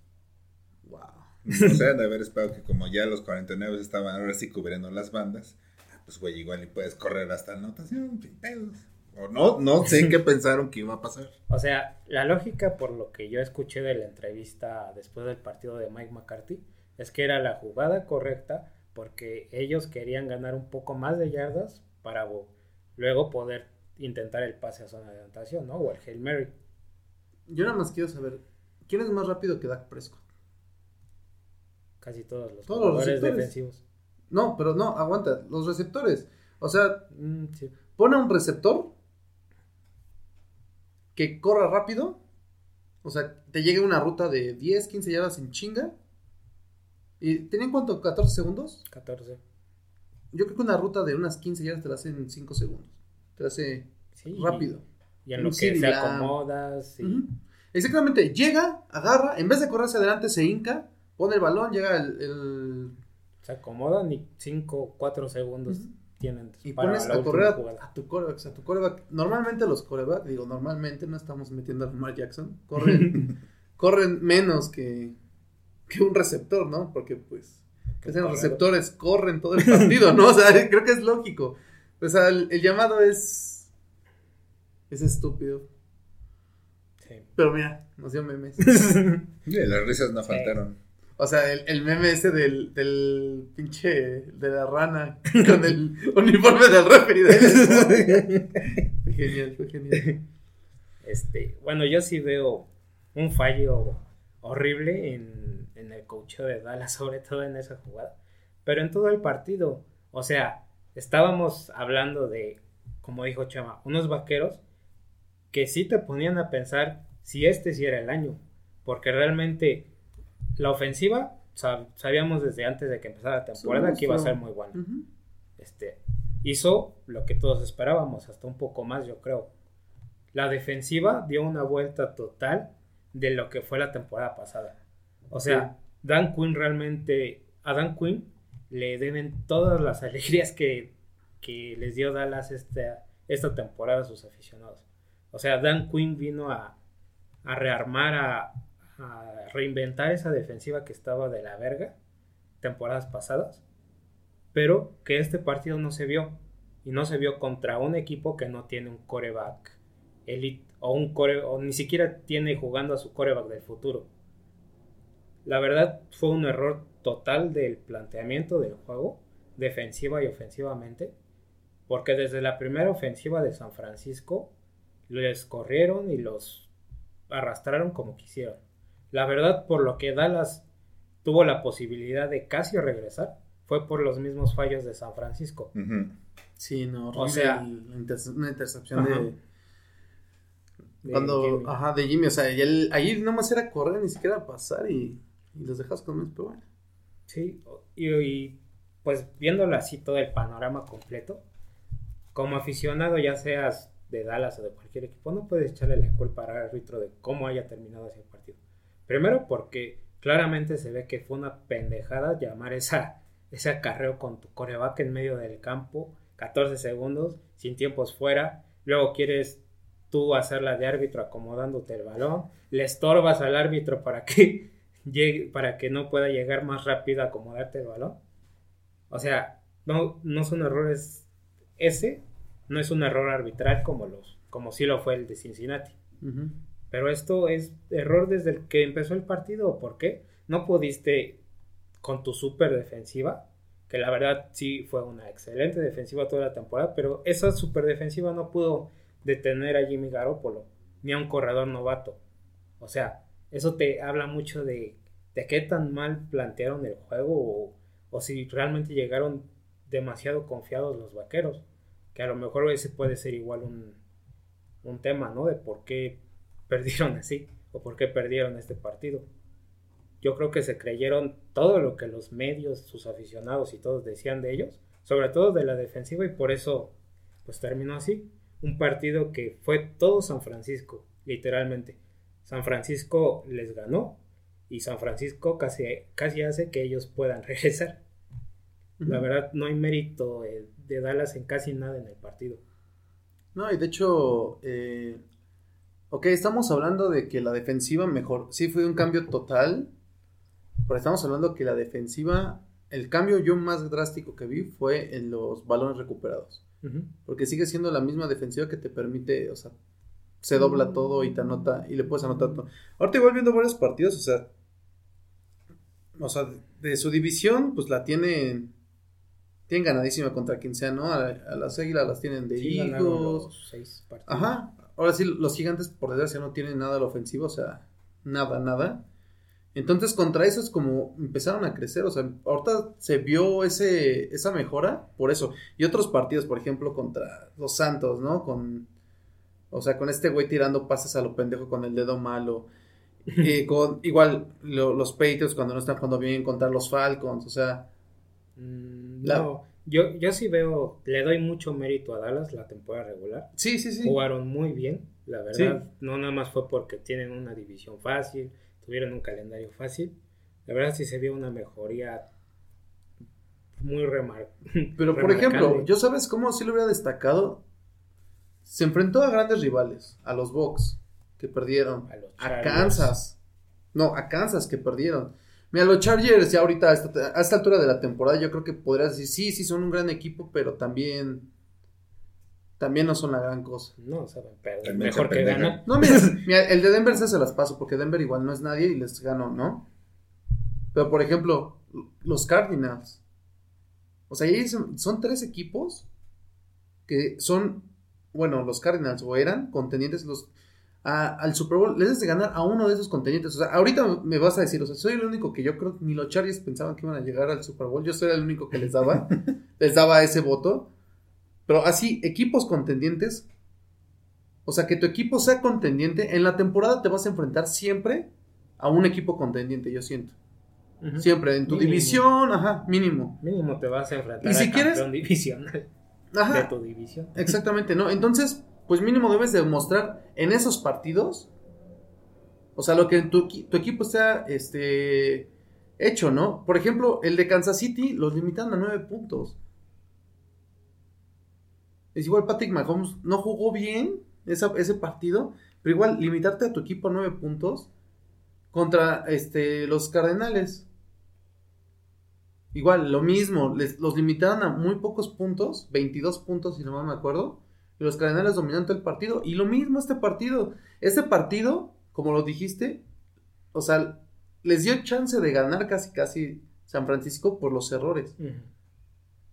Wow. O sea, de haber esperado que como ya los 49 estaban ahora sí cubriendo las bandas, ah, pues güey, igual y puedes correr hasta anotación, sin pedos. O no, no sé [laughs] qué pensaron que iba a pasar. O sea, la lógica por lo que yo escuché de la entrevista después del partido de Mike McCarthy es que era la jugada correcta porque ellos querían ganar un poco más de yardas para luego poder intentar el pase a zona de anotación, ¿no? O el Hail Mary. Yo nada más quiero saber, ¿quién es más rápido que Dak Prescott? Casi todos los Todos los jugadores receptores. defensivos. No, pero no, aguanta, los receptores. O sea, Mm, sí. pone a un receptor que corra rápido. O sea, te llegue una ruta de 10, 15 yardas en chinga. ¿Y tenían cuánto? ¿14 segundos? 14. Yo creo que una ruta de unas 15 yardas te la hace en 5 segundos. Te la hace Sí, rápido. Y en Un lo que se acomodas. y- Ujú. Exactamente, llega, agarra, en vez de correr hacia adelante se hinca, pone el balón, llega el, el- Se acomodan y 5, 4 segundos Ujú. Tienen y para pones la a correr a, tu coreback, a tu coreback. Normalmente los coreback, digo, normalmente no estamos metiendo a Lamar Jackson, corren, [laughs] corren menos que, que un receptor, ¿no? Porque pues, que sean los receptores, corren todo el partido, ¿no? O sea, [laughs] creo que es lógico. O sea, el, el llamado es, es estúpido. Sí. Pero mira, nos dio memes. [laughs] Las risas no faltaron. O sea, el, el meme ese del, del pinche de la rana [laughs] con el uniforme del referee. [laughs] fue genial, fue genial. Este, bueno, yo sí veo un fallo horrible en, en el coacheo de Dallas, [laughs] sobre todo en esa jugada. Pero en todo el partido, o sea, estábamos hablando de, como dijo Chama, unos vaqueros que sí te ponían a pensar si este sí era el año. Porque realmente la ofensiva, sab- sabíamos desde antes de que empezara la temporada que iba a ser muy buena este, hizo lo que todos esperábamos, hasta un poco más, yo creo. La defensiva dio una vuelta total de lo que fue la temporada pasada. O sea, Dan Quinn realmente, a Dan Quinn le deben todas las [laughs] alegrías que, que les dio Dallas esta, esta temporada a sus aficionados. O sea, Dan Quinn vino a, a rearmar, a, a reinventar esa defensiva que estaba de la verga temporadas pasadas pero que este partido no se vio y no se vio contra un equipo que no tiene un coreback elite o un core o ni siquiera tiene jugando a su coreback del futuro. La verdad fue un error total del planteamiento del juego, defensiva y ofensivamente, porque desde la primera ofensiva de San Francisco les corrieron y los arrastraron como quisieron. La verdad, por lo que Dallas tuvo la posibilidad de casi regresar, fue por los mismos fallos de San Francisco. Sí, no, O sea- inter- una intercepción Ajá. de De cuando Jimmy. ajá, de Jimmy, o sea, y él, ahí nomás era correr, ni siquiera pasar y, y los dejas con pero bueno. Sí, y, y, pues viéndolo así todo el panorama completo, como aficionado ya seas de Dallas o de cualquier equipo, no puedes echarle la culpa al árbitro de cómo haya terminado ese partido. Primero porque claramente se ve que fue una pendejada llamar esa, ese acarreo con tu coreback en medio del campo, 14 segundos, sin tiempos fuera, luego quieres tú hacerla de árbitro acomodándote el balón, le estorbas al árbitro para que [laughs] llegue, para que no pueda llegar más rápido a acomodarte el balón. O sea, no, no son errores ese, no es un error arbitral como los, como sí lo fue el de Cincinnati. Pero esto es error desde el que empezó el partido. ¿Por qué? No pudiste con tu super defensiva, que la verdad sí fue una excelente defensiva toda la temporada, pero esa super defensiva no pudo detener a Jimmy Garoppolo, ni a un corredor novato. O sea, eso te habla mucho de, de qué tan mal plantearon el juego o, o si realmente llegaron demasiado confiados los vaqueros. Que a lo mejor ese puede ser igual un, un tema, ¿no? De por qué perdieron [laughs] así o por qué perdieron este partido. Yo creo que se creyeron todo lo que los medios, sus aficionados y todos decían de ellos, sobre todo de la defensiva y por eso pues terminó así. Un partido que fue todo San Francisco, literalmente. San Francisco les ganó y San Francisco casi, casi hace que ellos puedan [laughs] regresar. La verdad no hay mérito eh, de Dallas en casi nada en el partido. No, y de hecho, eh, ok, estamos hablando de que la defensiva mejor, sí fue un cambio total, pero estamos hablando que la defensiva, el cambio yo más drástico que vi fue en los balones recuperados, porque sigue siendo la misma defensiva que te permite, o sea, se dobla todo y te anota, y le puedes anotar todo. Ahorita igual viendo varios partidos, o sea, o sea, de su división, pues la tienen, tienen ganadísima contra quien sea, ¿no? A, a las águilas las tienen de Sí, ganaron hijos. los seis partidos. Ajá. Ahora sí, los gigantes, por desgracia, no tienen nada a la ofensiva, o sea, nada, nada. Entonces, contra eso es como empezaron a crecer, o sea, ahorita se vio ese, esa mejora por eso. Y otros partidos, por ejemplo, contra los Santos, ¿no? Con, o sea, con este güey tirando pases a lo pendejo con el dedo malo. Y [laughs] con, igual, lo- los Patriots cuando no están jugando bien contra los Falcons, o sea, Mm, La- No, yo, yo sí veo, le doy mucho mérito a Dallas la temporada regular. sí, sí, sí. Jugaron muy bien, la verdad. No nada más fue porque tienen una división fácil, tuvieron un calendario fácil. La verdad sí se vio una mejoría muy remar Pero por remarcable. ejemplo, yo sabes cómo sí lo hubiera destacado. Se enfrentó a grandes rivales, a los Bucks, que perdieron, A los a. Kansas. No, a Kansas que perdieron. Mira, los Chargers ya ahorita a esta, a esta altura de la temporada yo creo que podrías decir, sí, sí son un gran equipo, pero también también no son la gran cosa. No, saben, pero También mejor que ganar. No, mira, mira, el de Denver se las paso, porque Denver igual no es nadie y les ganó, ¿no? Pero, por ejemplo, los Cardinals. O sea, ahí son, son tres equipos que son, bueno, los Cardinals o eran contendientes los, a- al Super Bowl. Les debes de ganar a uno de esos contendientes. O sea, ahorita me vas a decir, o sea, soy el único que yo creo ni los Chargers pensaban que iban a llegar al Super Bowl. Yo soy el único que les daba, [laughs] les daba ese voto. Pero así, equipos contendientes, o sea, que tu equipo sea contendiente, en la temporada te vas a enfrentar siempre a un equipo contendiente, yo siento. Siempre en tu Mínimo. división, ajá, mínimo. Mínimo te vas a enfrentar Y si al quieres- campeón divisional de Ajá, tu división. exactamente, ¿no? Entonces, pues mínimo debes demostrar en esos partidos, o sea, lo que tu, tu equipo sea, este, hecho, ¿no? Por ejemplo, el de Kansas City los limitan a nueve puntos. Es igual Patrick Mahomes no jugó bien ese partido, pero igual limitarte a tu equipo a nueve puntos contra este, los Cardenales. Igual, lo mismo, les, los limitaron a muy pocos puntos, 22 puntos si no mal me acuerdo, y los Cardenales dominando el partido, y lo mismo este partido, este partido, como lo dijiste, o sea, les dio chance de ganar casi casi San Francisco por los errores.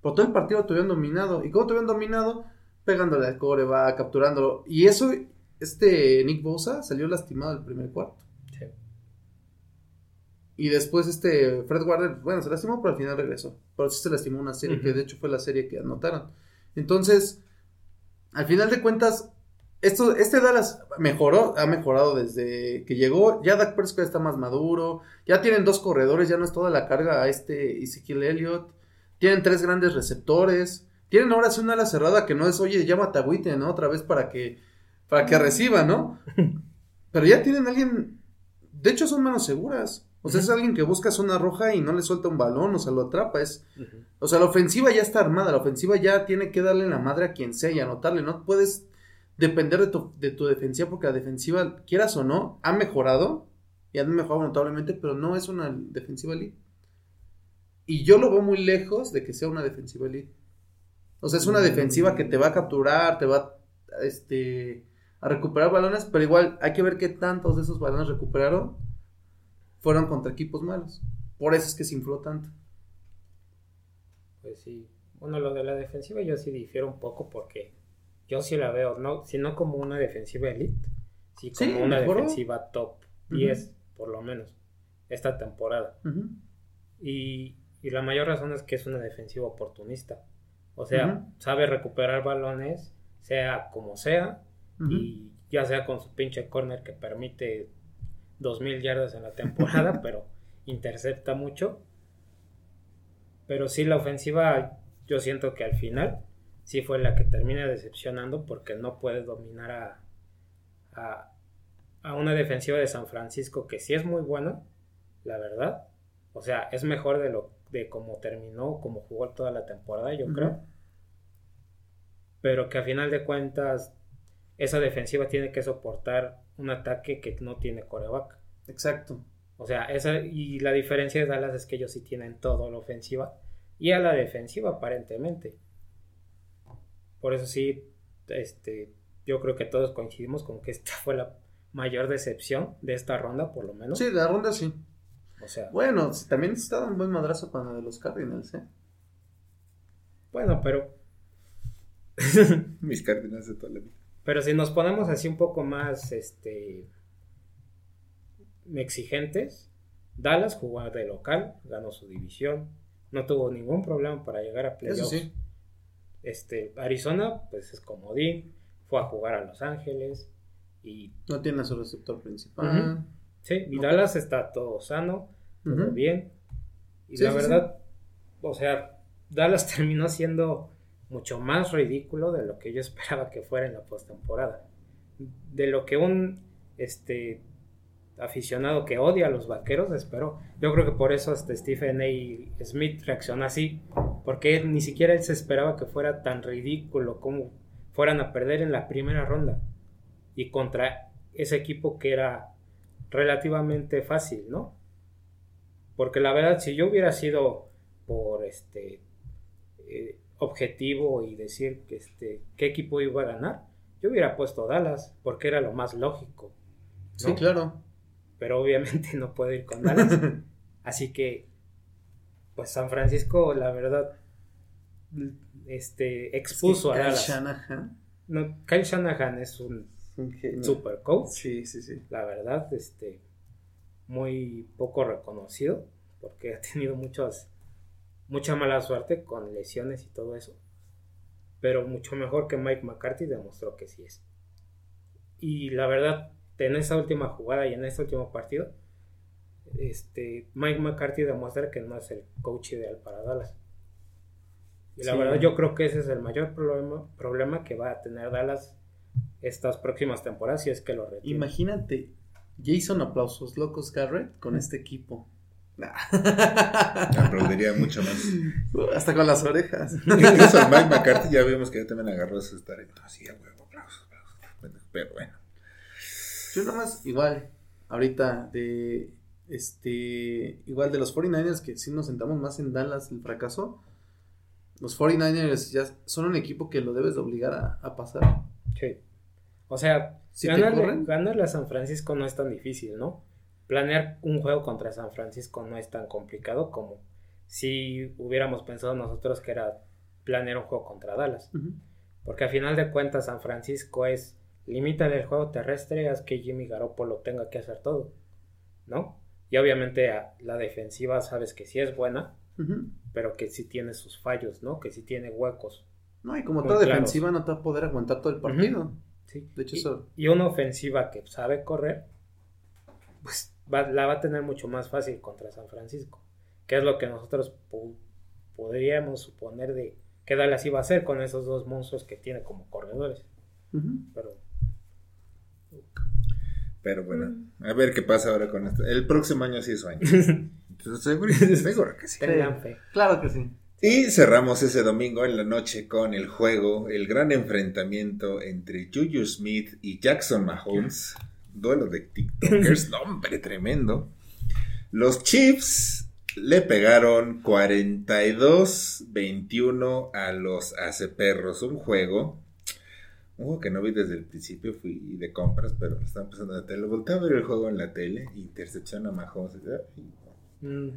Por todo el partido tuvieron dominado. ¿Y cómo tuvieron dominado? Pegándole al core, va capturándolo. Y eso, este Nick Bosa salió lastimado el primer cuarto. Sí. Y después este Fred Warner, bueno, se lastimó, pero al final regresó. Pero sí se lastimó una serie, que de hecho fue la serie que anotaron. Entonces, al final de cuentas, esto, este Dallas mejoró, ha mejorado desde que llegó. Ya Dak Prescott está más maduro. Ya tienen dos corredores, ya no es toda la carga a este Ezekiel Elliott. Tienen tres grandes receptores. Tienen ahora sí una ala cerrada que no es, oye, llama a Witten, ¿no? Otra vez para que, para que reciba, ¿no? [laughs] Pero ya tienen alguien, de hecho son menos seguras. O sea, es alguien que busca zona roja y no le suelta un balón, o sea, lo atrapa. Es, o sea, la ofensiva ya está armada, la ofensiva ya tiene que darle la madre a quien sea y anotarle. No puedes depender de tu, de tu defensiva, porque la defensiva, quieras o no, ha mejorado y han mejorado notablemente, pero no es una defensiva elite. Y yo lo veo muy lejos de que sea una defensiva elite. O sea, es una defensiva que te va a capturar, te va este, a recuperar balones, pero igual hay que ver qué tantos de esos balones recuperaron fueron contra equipos malos. Por eso es que se infló tanto. Pues sí. Bueno, lo de la defensiva yo sí difiero un poco porque yo sí la veo, no, si no como una defensiva elite, sí como Sí, una mejoró. defensiva top 10, por lo menos, esta temporada. Y, y la mayor razón es que es una defensiva oportunista. O sea, sabe recuperar balones, sea como sea, y ya sea con su pinche corner que permite 2000 yardas en la temporada, [laughs] pero intercepta mucho. Pero sí, la ofensiva, yo siento que al final sí fue la que termina decepcionando porque no puede dominar a, a, a una defensiva de San Francisco que sí es muy buena, la verdad. O sea, es mejor de lo de cómo terminó, como jugó toda la temporada, yo creo. Pero que a final de cuentas esa defensiva tiene que soportar un ataque que no tiene coreback. Exacto. O sea, esa, y la diferencia de Dallas es que ellos sí tienen todo a la ofensiva y a la defensiva aparentemente. Por eso sí, este, yo creo que todos coincidimos con que esta fue la mayor decepción de esta ronda, por lo menos. Sí, la ronda sí. O sea, Bueno, también está dando un buen madrazo para la de los Cardinals, ¿eh? bueno, pero, [laughs] Mis Cardinals de toda la vida. Pero si nos ponemos así un poco más, este, exigentes, Dallas jugó de local, ganó su división, no tuvo ningún problema para llegar a playoffs. Sí. Este, Arizona, pues es comodín, fue a jugar a Los Ángeles y No tiene a su receptor principal. Sí, y. Dallas está todo sano, todo bien. Y Sí, la sí, verdad, o sea, Dallas [laughs] terminó siendo mucho más ridículo de lo que yo [laughs] esperaba que fuera en la postemporada. De lo que un este aficionado que odia a los vaqueros esperó. Yo creo que por eso hasta Stephen A. Smith reaccionó así, porque ni siquiera él se esperaba que fuera tan ridículo como fueran a perder en la primera ronda y contra ese equipo que era relativamente fácil, ¿no? Porque la verdad, si yo hubiera sido por este eh, objetivo y decir que este qué equipo iba a ganar, yo hubiera puesto Dallas, porque era lo más lógico. Sí, ¿no? claro. Pero obviamente [laughs] no puedo ir con Dallas. [laughs] Así que, pues San Francisco, la verdad, este, expuso Es que a Kyle Dallas. Shanahan, No, Kyle Shanahan es un super coach, Sí, sí, sí. la verdad, este, muy poco reconocido, porque ha tenido muchas, mucha mala suerte con lesiones y todo eso. Pero mucho mejor que Mike McCarthy demostró que sí es. Y la verdad, en esa última jugada y en este último partido, este, Mike McCarthy demuestra que no es el coach ideal para Dallas. Y la Sí. verdad, yo creo que ese es el mayor problema, problema que va a tener Dallas estas próximas temporadas si es que lo retiene. Imagínate, Jason aplausos locos Garrett con este equipo. Nah. Aplaudiría mucho más. [laughs] Hasta con las orejas. Incluso Mike McCarthy ya vimos que ya también agarró ese estar así, a huevo, aplausos, aplausos. Pero bueno. Yo nomás, igual, ahorita de este, igual de los 49ers que sí nos sentamos más en Dallas el fracaso. Los 49ers ya son un equipo que lo debes de obligar a, a pasar. Sí. O sea, Si ganarle, ganarle a San Francisco no es tan difícil, ¿no? Planear un juego contra San Francisco no es tan complicado como si hubiéramos pensado nosotros que era planear un juego contra Dallas. Porque a final de cuentas San Francisco es limítale el juego terrestre, haz que Jimmy Garoppolo tenga que hacer todo, ¿no? Y obviamente a la defensiva sabes que sí es buena, pero que sí tiene sus fallos, ¿no? Que sí tiene huecos. No, y como toda claros. defensiva no te va a poder aguantar todo el partido. Sí. De hecho, y, eso- y una ofensiva que sabe correr, pues va- la va a tener mucho más fácil contra San Francisco. Que es lo que nosotros podríamos suponer de que Dallas iba a hacer con esos dos monstruos que tiene como corredores. Pero Pero bueno, a ver qué pasa ahora con esto. El próximo año sí es su año. [laughs] Entonces, seguro, seguro que sí. tengan fe. Claro que sí. Y cerramos ese domingo en la noche con el juego, el gran enfrentamiento entre Juju Smith y Jackson Mahomes. Duelo de [laughs] TikTokers, no, hombre, tremendo. Los Chiefs le pegaron 42-21 a los Perros. Un juego, un juego que no vi desde el principio, fui de compras, pero estaba empezando la tele. Volté a ver el juego en la tele, intercepción a Mahomes. Mm,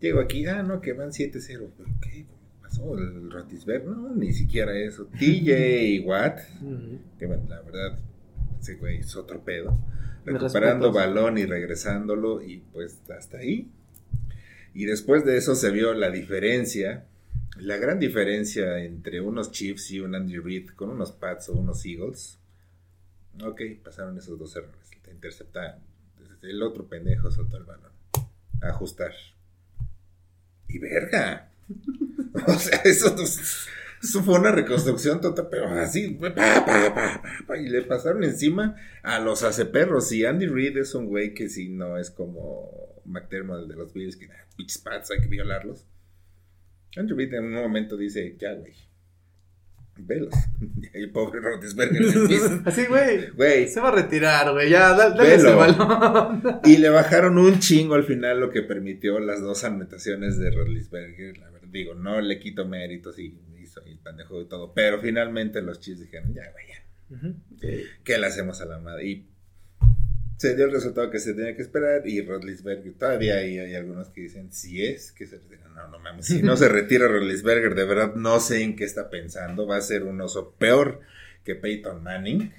Llego aquí, ah, no, que van 7-0. ¿Pero qué pasó? ¿El Rotisberg? No, ni siquiera eso. [laughs] TJ Watt, ujú. que la verdad, ese güey es otro pedo. Recuperando balón y regresándolo, y pues hasta ahí. Y después de eso se vio la diferencia, la gran diferencia entre unos Chiefs y un Andy Reid con unos Pats o unos Eagles. Ok, pasaron esos dos errores. Te interceptaron. El otro pendejo soltó el balón. Ajustar. Y verga. [laughs] O sea, eso, eso fue una reconstrucción total, pero así. pa, pa, pa, pa, pa, y le pasaron encima a los aceperros. Y Andy Reid es un güey que si no es como McDermott, de los Bills, que ah, pinches pats, hay que violarlos. Andy Reid en un momento dice, ya, güey. Velos. [laughs] Y el pobre Rotisberger. [laughs] Así, güey. Güey, Se va a retirar, güey. Ya, da- dale Velo. ese balón. [laughs] Y le bajaron un chingo al final, lo que permitió las dos anotaciones de verdad, digo, no le quito méritos y hizo el pendejo y todo. Pero finalmente los Chiefs dijeron, ya, güey, ya. Ujú. ¿Qué le hacemos a la madre? Y se dio el resultado que se tenía que esperar. Y Rodlisberger, todavía hay, hay algunos que dicen, si es que se retira. No, no mames, si no se [laughs] retira Rodlisberger, de verdad no sé en qué está pensando. Va a ser un oso peor que Peyton Manning.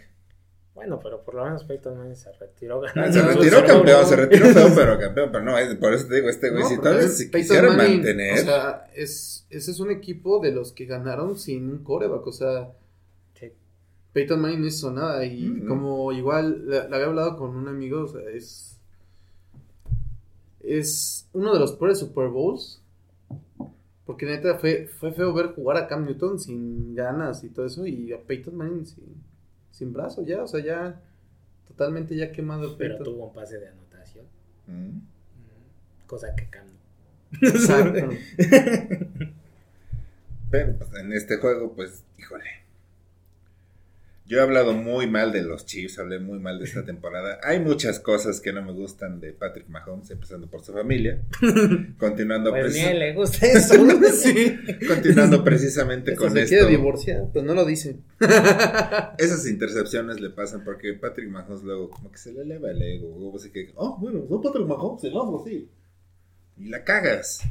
Bueno, pero por lo menos Peyton Manning se retiró ganando. se retiró campeón, se retiró feo, [laughs] pero campeón. Pero no, es- por eso te digo, este güey, No, si tal vez si quisiera Manning, mantener. O sea, es, ese es un equipo de los que ganaron sin un coreback. O sea, Sí. Peyton Manning no hizo nada. Y Mm. como igual le, le había hablado con un amigo, o sea, es. Es uno de los peores Super Bowls. Porque neta fue, fue feo ver jugar a Cam Newton sin ganas y todo eso. Y a Peyton Manning sin, sin brazo ya. O sea, ya. Totalmente ya quemado Pero tuvo un pase de anotación. Mm. Mm, Cosa que Cam. Exacto. [laughs] Pero pues, en este juego, pues, híjole. Yo he hablado muy mal de los Chiefs, hablé muy mal de esta [laughs] temporada. Hay muchas cosas que no me gustan de Patrick Mahomes, empezando por su familia. [laughs] Continuando, Pues ni le gusta eso. [laughs] sí. continuando precisamente con se esto. quiere divorciar, pero no lo dice. Esas intercepciones le pasan porque Patrick Mahomes luego como que se le eleva el ego. Así que, oh, bueno, no Patrick Mahomes, el otro sí. Y la cagas.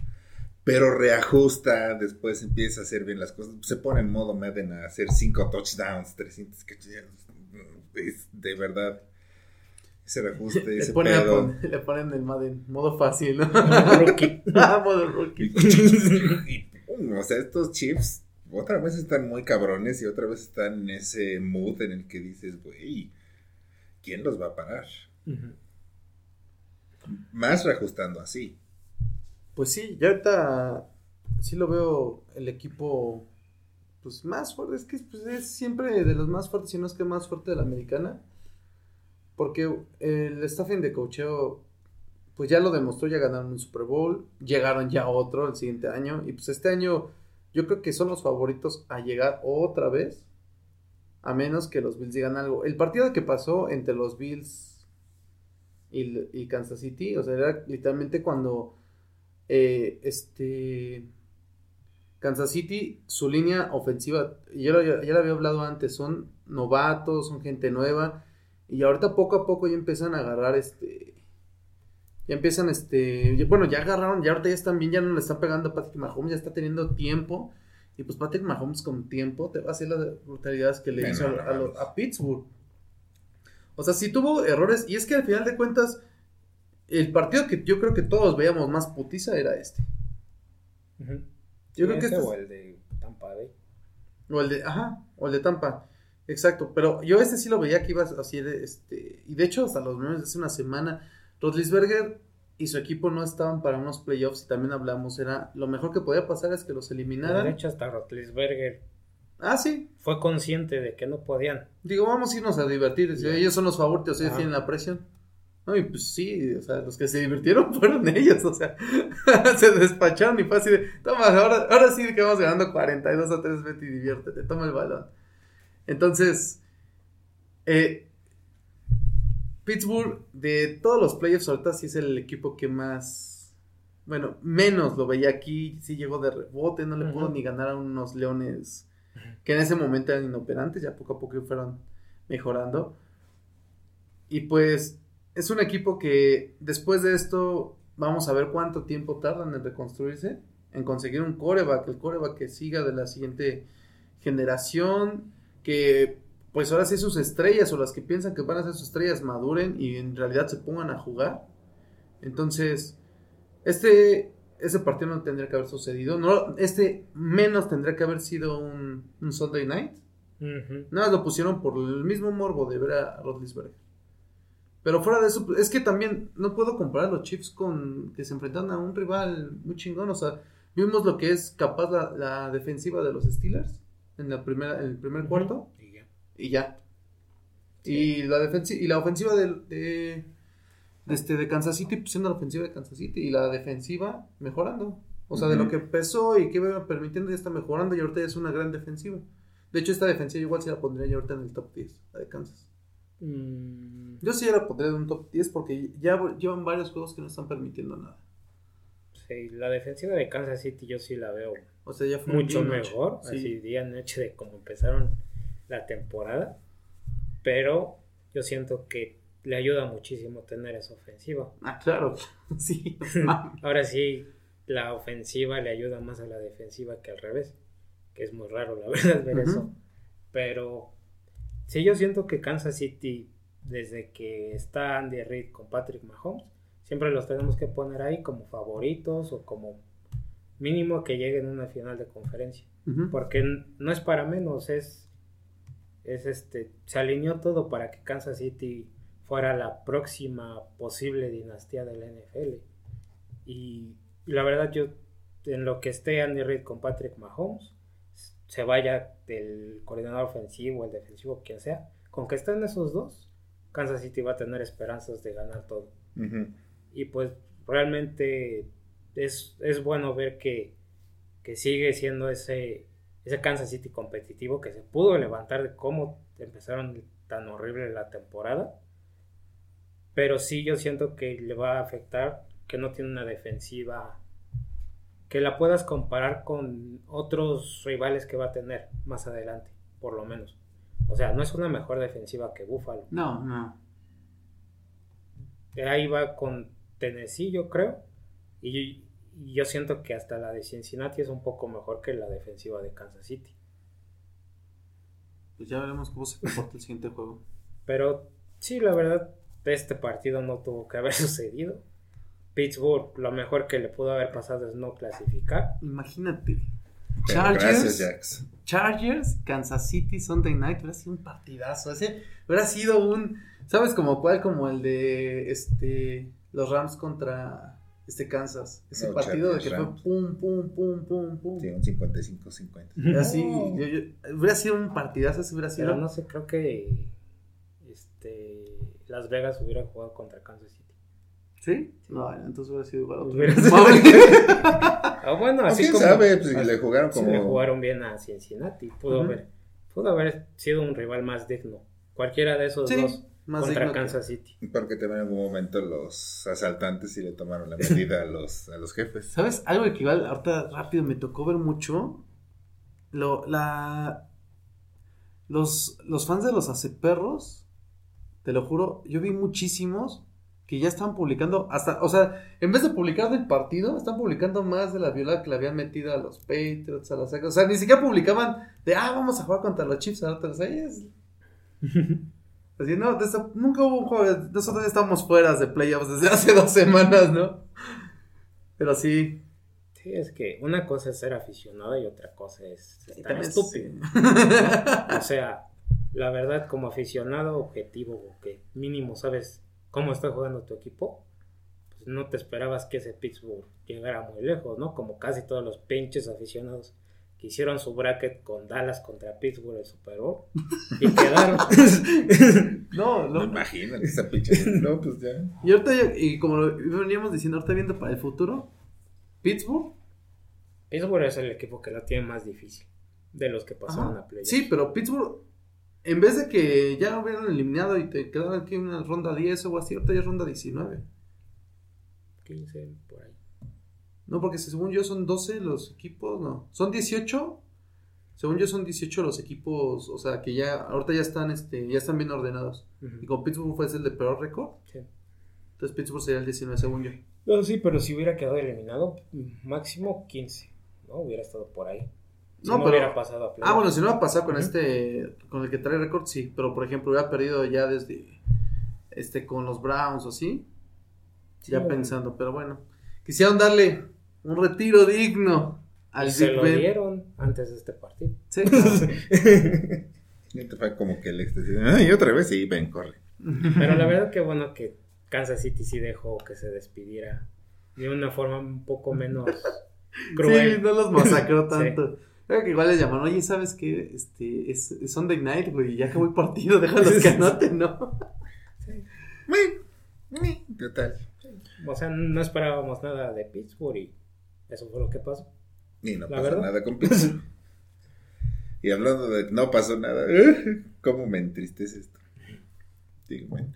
Pero reajusta, después empieza a hacer bien las cosas. Se pone en modo Madden a hacer 5 touchdowns, 300 touchdowns. Es de verdad. Ese reajuste, Le, ese ponen a pedo. pon- le ponen el Madden, modo fácil, ¿no? Rookie. [laughs] ah, modo rookie. [laughs] Y, pum, o sea, estos Chiefs otra vez están muy cabrones y otra vez están en ese mood en el que dices, güey, ¿quién los va a parar? Más reajustando así. Pues sí, ya ahorita sí lo veo el equipo pues más fuerte, es que pues, es siempre de los más fuertes, si no es que más fuerte de la americana. Porque el staffing de cocheo pues ya lo demostró, ya ganaron un Super Bowl, llegaron ya otro el siguiente año y pues este año yo creo que son los favoritos a llegar otra vez a menos que los Bills digan algo. El partido que pasó entre los Bills y, y Kansas City, o sea, era literalmente cuando eh, este Kansas City, su línea ofensiva, yo lo- ya, lo había hablado antes, son novatos, son gente nueva, y ahorita poco a poco ya empiezan a agarrar este, ya empiezan este, ya- bueno, ya agarraron, ya ahorita ya están bien, ya no le están pegando a Patrick Mahomes, ya está teniendo tiempo, y pues Patrick Mahomes con tiempo te va a hacer las brutalidades que le hizo a, mames. a Pittsburgh. O sea, sí tuvo errores, y es que al final de cuentas, el partido que yo creo que todos veíamos más putiza era este. Yo creo que este o el de Tampa Bay. O el de, ajá, o el de Tampa. Exacto, pero yo este sí lo veía que iba así de, este, y de hecho hasta los memes de hace una semana, Rodlisberger y su equipo no estaban para unos playoffs y también hablamos, era, lo mejor que podía pasar es que los De eliminaran. hecho, hasta Rotlisberger Ah, sí, fue consciente de que no podían. digo, vamos a irnos a divertir, si Ya. ellos son los favoritos, ellos tienen la presión. No, y pues sí, o sea, los que se divirtieron [laughs] fueron ellos, o sea, [laughs] se despacharon y fue así de, toma, ahora, ahora sí que vamos ganando 42 a 3, vete y diviértete, toma el balón. Entonces, eh, Pittsburgh, de todos los playoffs, ahorita sí es el equipo que más, bueno, menos lo veía aquí, sí llegó de rebote, no le pudo Ujú. ni ganar a unos leones que en ese momento eran inoperantes, ya poco a poco fueron mejorando. Y pues es un equipo que después de esto vamos a ver cuánto tiempo tardan en reconstruirse, en conseguir un coreback, el coreback que siga de la siguiente generación, que pues ahora sí sus estrellas o las que piensan que van a ser sus estrellas maduren y en realidad se pongan a jugar. Entonces, este, ese partido no tendría que haber sucedido. No, este menos tendría que haber sido un, un Sunday night. Nada más lo pusieron por el mismo morbo de ver a Rodlisberger. Pero fuera de eso, es que también no puedo comparar los Chiefs con que se enfrentan a un rival muy chingón. O sea, vimos lo que es capaz la, la defensiva de los Steelers en, la primera, en el primer cuarto Y ya. y ya. Y la y la ofensiva de, de, de este, de Kansas City, pues siendo la ofensiva de Kansas City y la defensiva mejorando. O sea, de lo que empezó y que iba permitiendo ya está mejorando y ahorita ya es una gran defensiva. De hecho, esta defensiva igual sí la pondría yo ahorita en el top 10, la de Kansas. Mm, Yo sí ya la pondría en un top 10 porque ya llevan varios juegos que no están permitiendo nada. sí, la defensiva de Kansas City yo sí la veo O sea, ya fue mucho mejor, Sí. así día noche de cómo empezaron la temporada, pero yo siento que le ayuda muchísimo tener esa ofensiva. Ah, claro. [laughs] sí. [laughs] Ahora sí, la ofensiva le ayuda más a la defensiva que al revés, que es muy raro la [laughs] verdad ver eso, pero sí yo siento que Kansas City desde que está Andy Reid con Patrick Mahomes, siempre los tenemos que poner ahí como favoritos o como mínimo que lleguen a una final de conferencia. Porque no es para menos, es, es este, se alineó todo para que Kansas City fuera la próxima posible dinastía de la NFL. Y, y la verdad yo, en lo que esté Andy Reid con Patrick Mahomes, se vaya del coordinador ofensivo, el defensivo, quien sea, con que estén esos dos, Kansas City va a tener esperanzas de ganar todo. Ujú. Y pues realmente es, es bueno ver que, que sigue siendo ese, ese Kansas City competitivo que se pudo levantar de cómo empezaron tan horrible la temporada. Pero sí yo siento que le va a afectar que no tiene una defensiva que la puedas comparar con otros rivales que va a tener más adelante, por lo menos. O sea, no es una mejor defensiva que Buffalo. No, no. Ahí va con Tennessee, yo creo. Y, y yo siento que hasta la de Cincinnati es un poco mejor que la defensiva de Kansas City. Pues ya veremos cómo se comporta el siguiente juego. Pero sí, la verdad, este partido no tuvo que haber [laughs] sucedido. Pittsburgh, lo mejor que le pudo haber pasado es no clasificar. Imagínate. Pero Chargers, gracias, Jax. Chargers, Kansas City, Sunday Night, hubiera sido un partidazo. Ese hubiera sido un, ¿sabes como cuál? Como el de este los Rams contra este Kansas. Ese No, partido de que fue pum, pum, pum, pum, pum. Sí, un 55-50. Era Así, yo- yo- hubiera sido un partidazo, ese hubiera sido. Pero no sé, creo que este, Las Vegas hubiera jugado contra Kansas City. ¿Sí? No, bueno, entonces hubiera sido igual. [laughs] Ah, bueno, O así quién como sabe, pues, si así- le jugaron como- le jugaron bien a Cincinnati. Pudo, haber, pudo haber sido un rival más digno. Cualquiera de esos Sí, dos más contra digno que- Kansas City. Porque también en algún momento los asaltantes sí le tomaron la medida a los, a los jefes. ¿Sabes? Algo que igual ahorita rápido me tocó ver mucho. Lo, la. Los, los fans de los aceperros, te lo juro, yo vi muchísimos que ya estaban publicando hasta, o sea, en vez de publicar del partido, están publicando más de la viola que le habían metido a los Patriots, a los o sea, ni siquiera publicaban de, ah, vamos a jugar contra los Chiefs, ahora o sea, ya es- [laughs] Así, no, nunca hubo un juego, nosotros ya estamos fuera de playoffs desde hace dos semanas, ¿no? Pero sí, Sí, es que una cosa es ser aficionado y otra cosa es estar estúpido. [laughs] O sea, la verdad, como aficionado objetivo, que mínimo sabes cómo está jugando tu equipo, pues no te esperabas que ese Pittsburgh llegara muy lejos, ¿no? Como casi todos los pinches aficionados que hicieron su bracket con Dallas contra Pittsburgh el Super Bowl y quedaron. [laughs] No, No no. imagínate esa pinche. No, pues ya. Y ahorita, y como lo veníamos diciendo, ahorita viendo para el futuro, Pittsburgh. Pittsburgh es el equipo que la tiene más difícil de los que pasaron Ajá. a playoffs. Sí, pero Pittsburgh, en vez de que ya lo hubieran eliminado y te quedaran aquí una ronda 10 o así, ahorita ya es ronda 19. 15 por ahí. No, porque según yo son 12 los equipos, no. Son 18. Según yo son 18 los equipos, o sea, que ya ahorita ya están este ya están bien ordenados. Y como Pittsburgh fue el de peor récord, Sí. entonces Pittsburgh sería el 19 según yo. No, sí, pero si hubiera quedado eliminado, máximo 15, ¿no? Hubiera estado por ahí. Si No, no, pero- hubiera pasado a. Ah, bueno, si no va a pasar con este con el que trae récord sí, pero por ejemplo, hubiera perdido ya desde este con los Browns o así. Sí, ya bueno. pensando, pero bueno, quisieron darle un retiro digno al Y se lo Ben. dieron antes de este partido. Sí. [laughs] [laughs] Y fue como que el éxtasis. Ay, otra vez, sí, ven, corre. Pero la [laughs] verdad que bueno que Kansas City sí dejó que se despidiera de una forma un poco menos cruel. Sí, no los masacró Sí. Creo que igual les llamaron, oye, ¿sabes qué? Este, es, es Sunday night, güey, ya acabó el partido, déjalos que anoten, ¿no? [laughs] Muy, muy, Total. O sea, no esperábamos nada de Pittsburgh y eso fue lo que pasó. Y no pasó verdad. nada con Pittsburgh. [laughs] y hablando de no pasó nada, ¡eh! ¿cómo me entristece esto? Digo, bueno.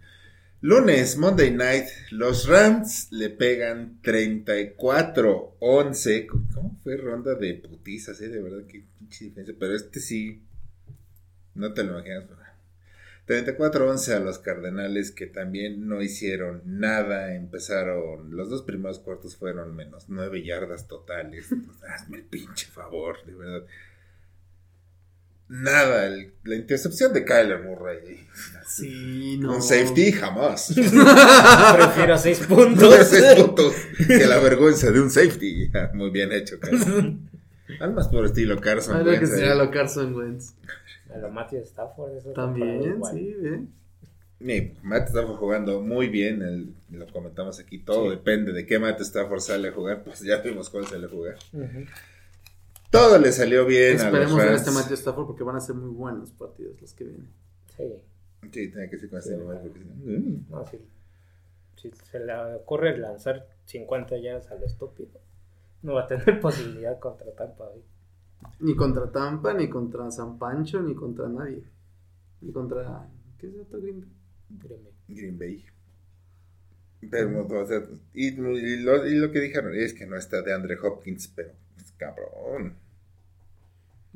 Lunes, Monday Night, los Rams le pegan 34-11. ¿Cómo fue ronda de putizas, eh? De verdad, que pinche diferencia. Pero este sí, no te lo imaginas. 34-11 a los Cardenales que también no hicieron nada. Empezaron, los dos primeros cuartos fueron menos 9 yardas totales. [laughs] Hazme el pinche favor, de verdad. Nada, el- la intercepción de Kyler Murray. Sí, [laughs] no. Un safety jamás. [laughs] Prefiero seis puntos. Seis puntos que la vergüenza de un safety. Muy bien hecho, Kyler. [laughs] Almas por estilo Carson. Ah, lo que Wentz, sería eh. lo Carson Wentz. A lo Matthew Stafford. Eso También, sí. Ni, Matt Stafford jugando muy bien, el- lo comentamos aquí, todo Sí. depende de qué Matt Stafford sale a jugar, pues ya vimos cuál sale a jugar. Ujú. Todo le salió bien a Esperemos ver Rams. este Matthew Stafford porque van a ser muy buenos partidos los que vienen. Sí. Sí, tenía que ser con este Sí. animal, porque si no- Mm. No, si, si se le ocurre lanzar 50 yardas a lo estúpido, no va a tener [laughs] posibilidad contra Tampa hoy. Ni contra Tampa, ni contra San Pancho, ni contra nadie. Ni contra. ¿Qué es otro Green Bay? Green Bay. Pero, no, o sea, y, y lo, y lo que dijeron es que no está de Andre Hopkins, pero pues, cabrón.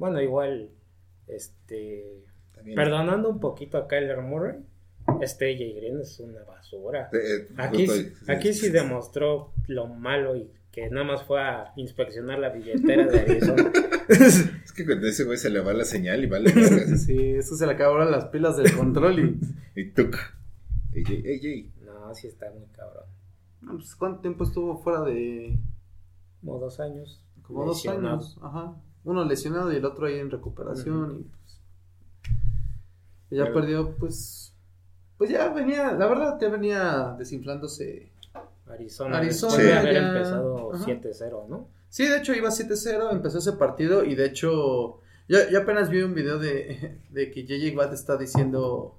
Bueno, igual, este, También- perdonando un poquito a Kyler Murray, este AJ Green es una basura. Eh, eh, Aquí, justo- aquí sí demostró lo malo y que nada más fue a inspeccionar la billetera de Arizona. [laughs] Es que cuando ese güey se le va la señal y vale. [laughs] Sí, eso se le acabaron las pilas del control y. [laughs] y tuc. AJ, AJ. No, sí está muy cabrón. No, pues, ¿Cuánto tiempo estuvo fuera de.? Como dos años. Como dos años. Ajá. Uno lesionado y el otro ahí en recuperación. Y pues. Ya Pero- perdió, pues. Pues ya venía, la verdad, ya venía desinflándose. Arizona, Arizona, de haber ya- empezado ajá. 7-0, ¿no? Sí, de hecho iba 7-0, empezó ese partido y de hecho. Ya, ya apenas vi un video de, [laughs] de que JJ Watt está diciendo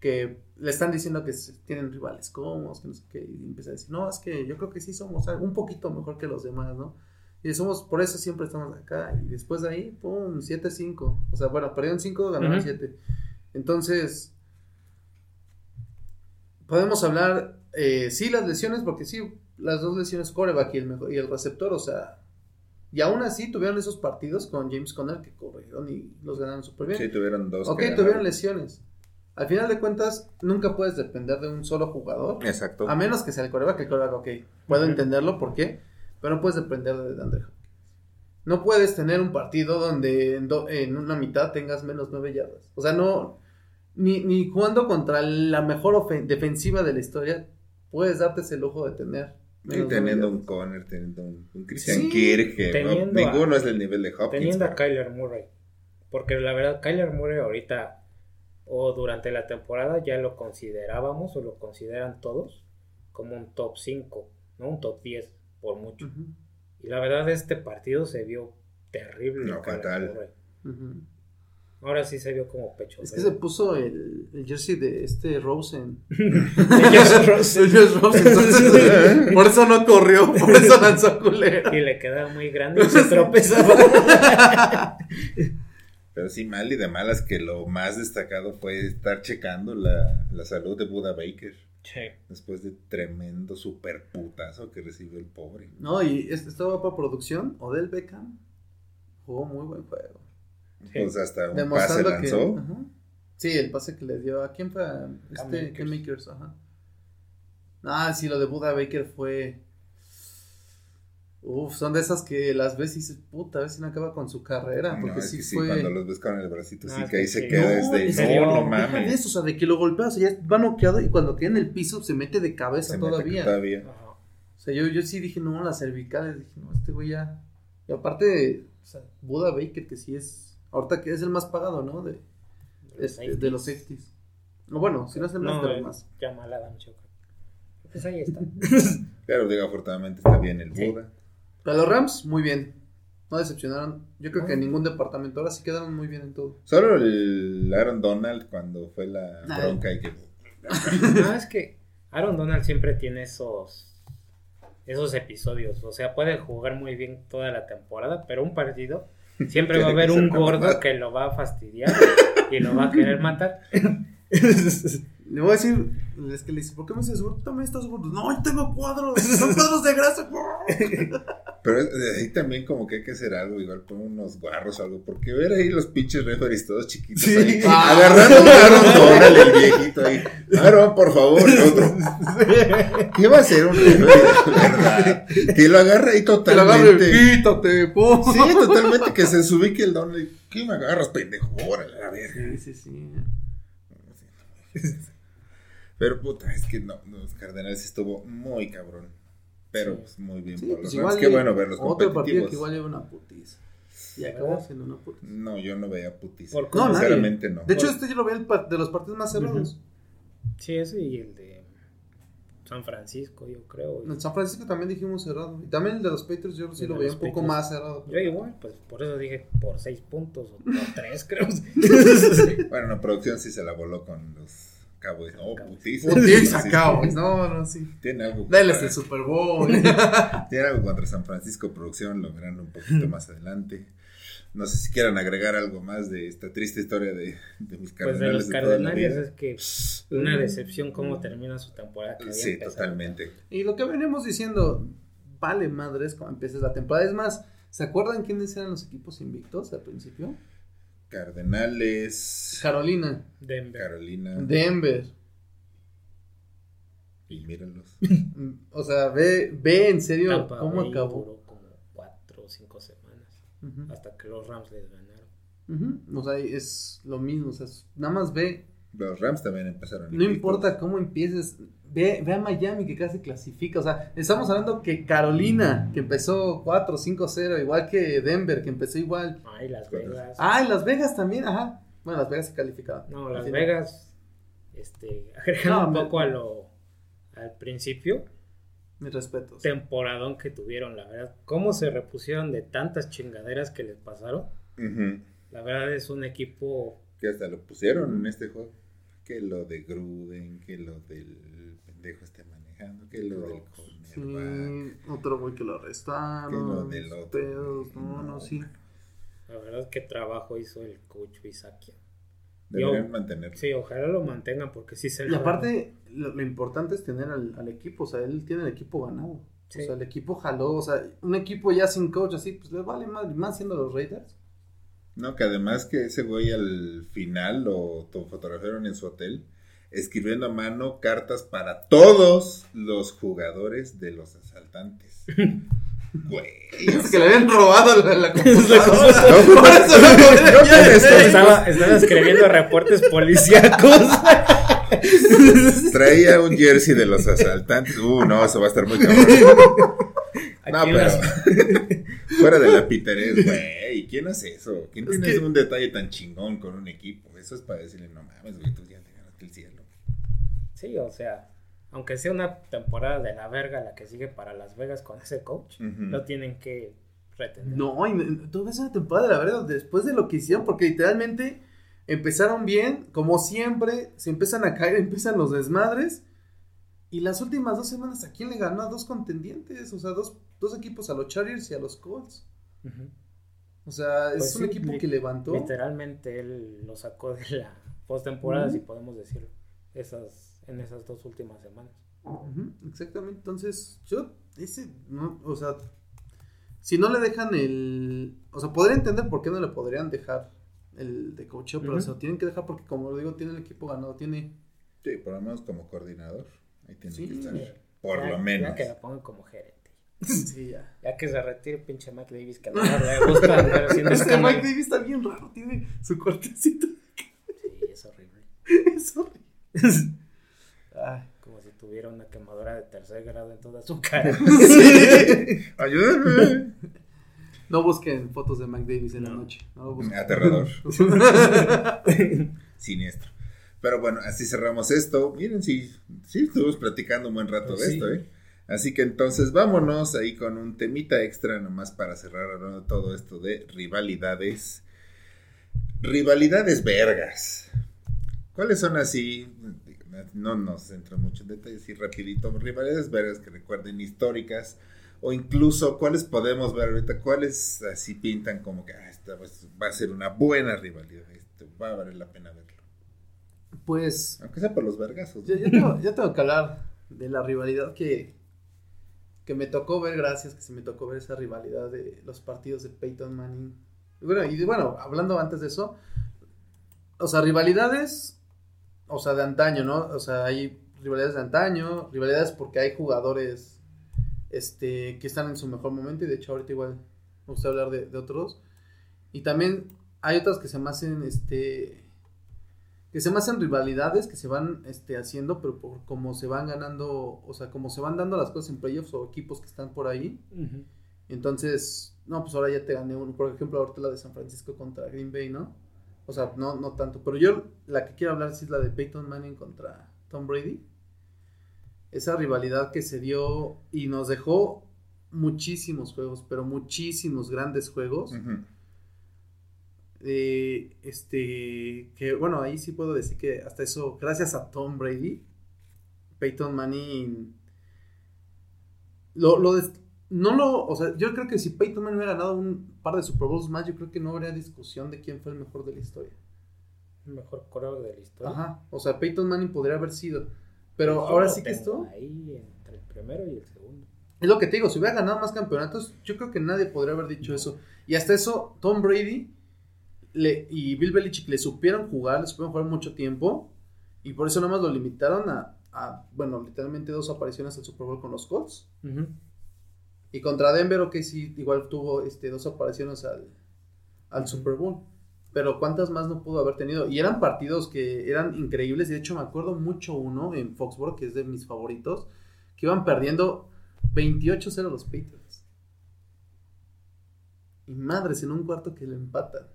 que le están diciendo que se- tienen rivales cómodos, que no sé qué, y empieza a decir, no, es que yo creo que sí somos un poquito mejor que los demás, ¿no? Y somos, por eso siempre estamos acá, y después de ahí, pum, 7-5, o sea, bueno, perdieron 5, ganaron. 7. Entonces, podemos hablar, eh, sí, las lesiones, porque sí, las dos lesiones, coreback y el, mejor, y el receptor, o sea, y aún así tuvieron esos partidos con James Conner que corrieron y los ganaron súper bien. Sí, tuvieron dos. Ok, que tuvieron lesiones. Al final de cuentas, nunca puedes depender de un solo jugador. Exacto. A menos que sea el coreback, el coreback, ok. Puedo entenderlo, ¿por qué? Pero no puedes depender de Andre Hopkins. No puedes tener un partido donde en, do- en una mitad tengas menos nueve yardas. O sea, no. Ni, ni jugando contra la mejor defensiva de la historia, puedes darte ese lujo de tener. Y teniendo un Conner, teniendo un, un Christian Sí, Kirk, que no- teniendo a- ninguno es del nivel de Hopkins. Teniendo a Kyler Murray. Porque la verdad, Kyler Murray ahorita o durante la temporada ya lo considerábamos o lo consideran todos como un top 5, no un top 10 por mucho. Y la verdad, este partido se vio terrible. No, fatal. Ahora sí se vio como pecho. Es que se puso el, el jersey de este Rosen. [laughs] [laughs] El jersey Rosen, entonces, [laughs] por eso no corrió, por eso lanzó culero. Y le quedaba muy grande y se tropezaba. Pero sí, mal y de malas que lo más destacado fue estar checando la, la salud de Buda Baker. Después de tremendo super putazo que recibió el pobre. No, y es- estaba para producción, Odell Beckham jugó muy buen juego. Sí. Pues hasta un pase Demostrando que. lanzó. ajá. Sí, el pase que le dio. ¿A quién fue? A Este, Makers. Cam Makers, ajá. Ah, sí, lo de Buda Baker fue. Uf, son de esas que las ves y dices, puta, a ver si no acaba con su carrera. No, Porque es sí que sí, fue. cuando los ves con el bracito, No, sí que ahí que se queda No, desde. es No, no, no, Deja de mames. eso, o sea, de que lo golpeas, o sea, ya va noqueado y cuando queda en el piso se mete de cabeza Se mete todavía. todavía. O sea, yo, yo sí dije, no, las cervicales, dije, no, este güey ya. Y aparte, o sea, Buda Baker, que sí es, ahorita que es el más pagado, ¿no? De, este, de los safeties. O bueno, si no es el más, No, de los más. Adams, yo creo. Pues ahí está. [laughs] Pero digo, afortunadamente está bien el Sí. Buda. Pero los Rams, muy bien. No decepcionaron. Yo creo que Ah. en ningún departamento. Ahora sí quedaron muy bien en todo. Solo el Aaron Donald cuando fue la Ah. bronca y que. [laughs] No, es que Aaron Donald siempre tiene esos esos episodios. O sea, puede jugar muy bien toda la temporada, pero un partido siempre [laughs] va a haber un gordo que lo va a fastidiar y lo va a querer matar. [laughs] Le voy a decir, es que le dice, ¿por qué me dices gordo? Tú también estás gordo. No, yo tengo cuadros. Son cuadros de grasa. [laughs] Pero de ahí también como que hay que hacer algo, igual poner unos guarros o algo, porque ver ahí los pinches referees todos chiquitos Sí. ahí, Ah. agarrando a Aaron [laughs] el viejito ahí. Aaron, por favor, otro. [laughs] ¿Qué va a hacer un verdad? Que lo agarre ahí Te lo totalmente. quítate, pum. Sí, totalmente, que se desubique el Donald. ¿Qué me agarras, pendejo? Órale, a ver. Sí, sí, sí. Pero puta, es que no, los Cardenales estuvo muy cabrón. Pero Sí. pues, muy bien Sí, por pues los igual Rams. Qué y- bueno verlos Otro partido que igual lleva una putiza. Y acabó siendo una putiza. No, yo no veía putiza. Por No, nadie. Sinceramente no. De hecho, este yo lo veía el pa- de los partidos más cerrados. Sí, ese y el de San Francisco, yo creo. En San Francisco también dijimos cerrado. Y también el de los Patriots yo sí lo veía un poco más cerrado. Yo igual, pues por eso dije por seis puntos o por tres, creo. [laughs] [laughs] Bueno, la producción sí se la voló con los Cowboys. Oh, Cowboys. putiza. Putiza, Sí, Cowboys. No, no, sí. Tiene algo, el Super Bowl. [laughs] tiene algo contra San Francisco Producción, lo verán un poquito más adelante. No sé si quieran agregar algo más de esta triste historia de, de mis Pues de cardenales los de, la Cardenales es que una decepción cómo termina su temporada. que Sí, empezado. totalmente. y lo que venimos diciendo, vale madres cuando empieces la temporada. Es más, ¿se acuerdan quiénes eran los equipos invictos al principio? Cardenales, Carolina, Denver. Carolina, Denver. y mírenlos. Mm, [laughs] O sea, ve, ve en serio Tampa cómo Bay acabó. duró como cuatro o cinco semanas hasta que los Rams les ganaron. O sea, es lo mismo. O sea, es- nada más ve. Los Rams también empezaron. No invictos. importa cómo empieces. Ve, ve a Miami que casi clasifica. O sea, estamos hablando que Carolina, que empezó 4, 5, 0, igual que Denver, que empezó igual. Ay, Las. Vegas. Ah, y Las Vegas también, ajá. Bueno, Las Vegas se calificaron. No, Las. Vegas, este, agregando No, un me- poco a lo, al principio, Mis respetos. temporadón que tuvieron, la verdad. Cómo se repusieron de tantas chingaderas que les pasaron. La verdad es un equipo Que hasta lo pusieron en este juego. Que lo de Gruden, que lo del pendejo esté manejando, que lo del Sí, cornerback. otro güey que lo Que lo arrestaron. del otro. pedos, no, no, sí. La verdad, qué trabajo hizo el coach Bisakia. Deberían Yo- mantenerlo. Sí, ojalá lo mantengan porque sí se Y aparte, lo, lo importante es tener al, al equipo. O sea, él tiene el equipo ganado. Sí. O sea, el equipo jaló. O sea, un equipo ya sin coach así, pues le vale más, más siendo los Raiders. No, que además que ese güey al final lo to- fotografiaron en su hotel escribiendo a mano cartas para todos los jugadores de los asaltantes. [laughs] Güey. Es que le habían robado la, la [laughs] computadora. [laughs] No, Por eso no yo Estaba, estaba escribiendo reportes policíacos. [laughs] Traía un jersey de los asaltantes. Uh, no, eso va a estar muy cabrón. No, Aquí pero las- fuera de la piterés, güey. ¿Quién hace eso? ¿Quién Es tiene que- un detalle tan chingón con un equipo? Eso es para decirle, no mames, güey, tú ya te ganaste el cielo. Sí, o sea, aunque sea una temporada de la verga la que sigue para Las Vegas con ese coach, lo tienen que pretender. No, y n- toda esa temporada, la verdad, después de lo que hicieron, porque literalmente empezaron bien, como siempre, se empiezan a caer, [laughs] empiezan los desmadres. Y las últimas dos semanas, ¿a quién le ganó? A dos contendientes, o sea, dos, dos equipos, a los Chargers y a los Colts. O sea, Pues es un sí, equipo que levantó. Literalmente él lo sacó de la postemporada, si podemos decirlo, esas, en esas dos últimas semanas. Exactamente, entonces, yo, ese, no, o sea, si no le dejan el, o sea, podría entender por qué no le podrían dejar el de coacheo, pero se lo tienen que dejar porque, como lo digo, tiene el equipo ganado, tiene, Sí, por lo menos como coordinador. Ahí tiene Sí. que estar. Por Ya- lo menos. Ya que la pongan como gerente. [laughs] sí, ya. Ya que se retire pinche Mike Davis, que mejor le gusta [laughs] andar haciendo Es que este Mike. Davis está bien raro, tiene su cortecito, Sí, es horrible. [laughs] es horrible. Ay. Como si tuviera una quemadura de tercer grado en toda su [laughs] cara. Ayúdame. No busquen fotos de Mike Davis en la No. noche, no lo busquen. Aterrador. [laughs] Siniestro. Pero bueno, así cerramos esto. Miren, sí, sí, estuvimos platicando un buen rato Pues de sí. esto, ¿eh? Así que entonces vámonos ahí con un temita extra nomás para cerrar hablando de todo esto de rivalidades. Rivalidades vergas. ¿Cuáles son así? No nos entra mucho en detalle, así rapidito. Rivalidades vergas que recuerden históricas. O incluso, ¿cuáles podemos ver ahorita? ¿Cuáles así pintan como que ah, esta va a- va a ser una buena rivalidad? Esto va a valer la pena verlo. Pues, Aunque sea por los vergazos. Yo, yo tengo, yo tengo que hablar de la rivalidad que, que me tocó ver, gracias que se me tocó ver esa rivalidad de los partidos de Peyton Manning. Y bueno, y bueno, hablando antes de eso, o sea, rivalidades, o sea, de antaño, ¿no? O sea, hay rivalidades de antaño, rivalidades porque hay jugadores este, que están en su mejor momento y de hecho ahorita igual me gusta hablar de, de otros. Y también hay otras que se me hacen, este, que se me hacen rivalidades que se van este, haciendo, pero por como se van ganando, o sea, como se van dando las cosas en playoffs o equipos que están por ahí. Entonces, no, pues ahora ya te gané uno. Por ejemplo, ahorita la de San Francisco contra Green Bay, ¿no? O sea, no, no tanto. Pero yo la que quiero hablar sí es la de Peyton Manning contra Tom Brady. Esa rivalidad que se dio y nos dejó muchísimos juegos, pero muchísimos grandes juegos. Eh, este, que bueno, ahí sí puedo decir que hasta eso, gracias a Tom Brady, Peyton Manning, lo, no lo, o sea, yo creo que si Peyton Manning hubiera ganado un par de Super Bowls más, yo creo que no habría discusión de quién fue el mejor de la historia. El mejor corredor de la historia. Ajá, o sea, Peyton Manning podría haber sido, pero Yo ahora sí que esto, Ahí entre el primero y el segundo. es lo que te digo, si hubiera ganado más campeonatos, yo creo que nadie podría haber dicho eso. Y hasta eso, Tom Brady le, y Bill Belichick le supieron jugar, le supieron jugar mucho tiempo. Y por eso nada más lo limitaron a, a, bueno, literalmente dos apariciones al Super Bowl con los Colts. Ujú. Y contra Denver, ok, sí, igual tuvo este, dos apariciones al, al. Super Bowl. Pero ¿cuántas más no pudo haber tenido? Y eran partidos que eran increíbles. Y de hecho me acuerdo mucho uno en Foxborough, que es de mis favoritos, que iban perdiendo 28-0 los Patriots. Y madres, en un cuarto que le empatan.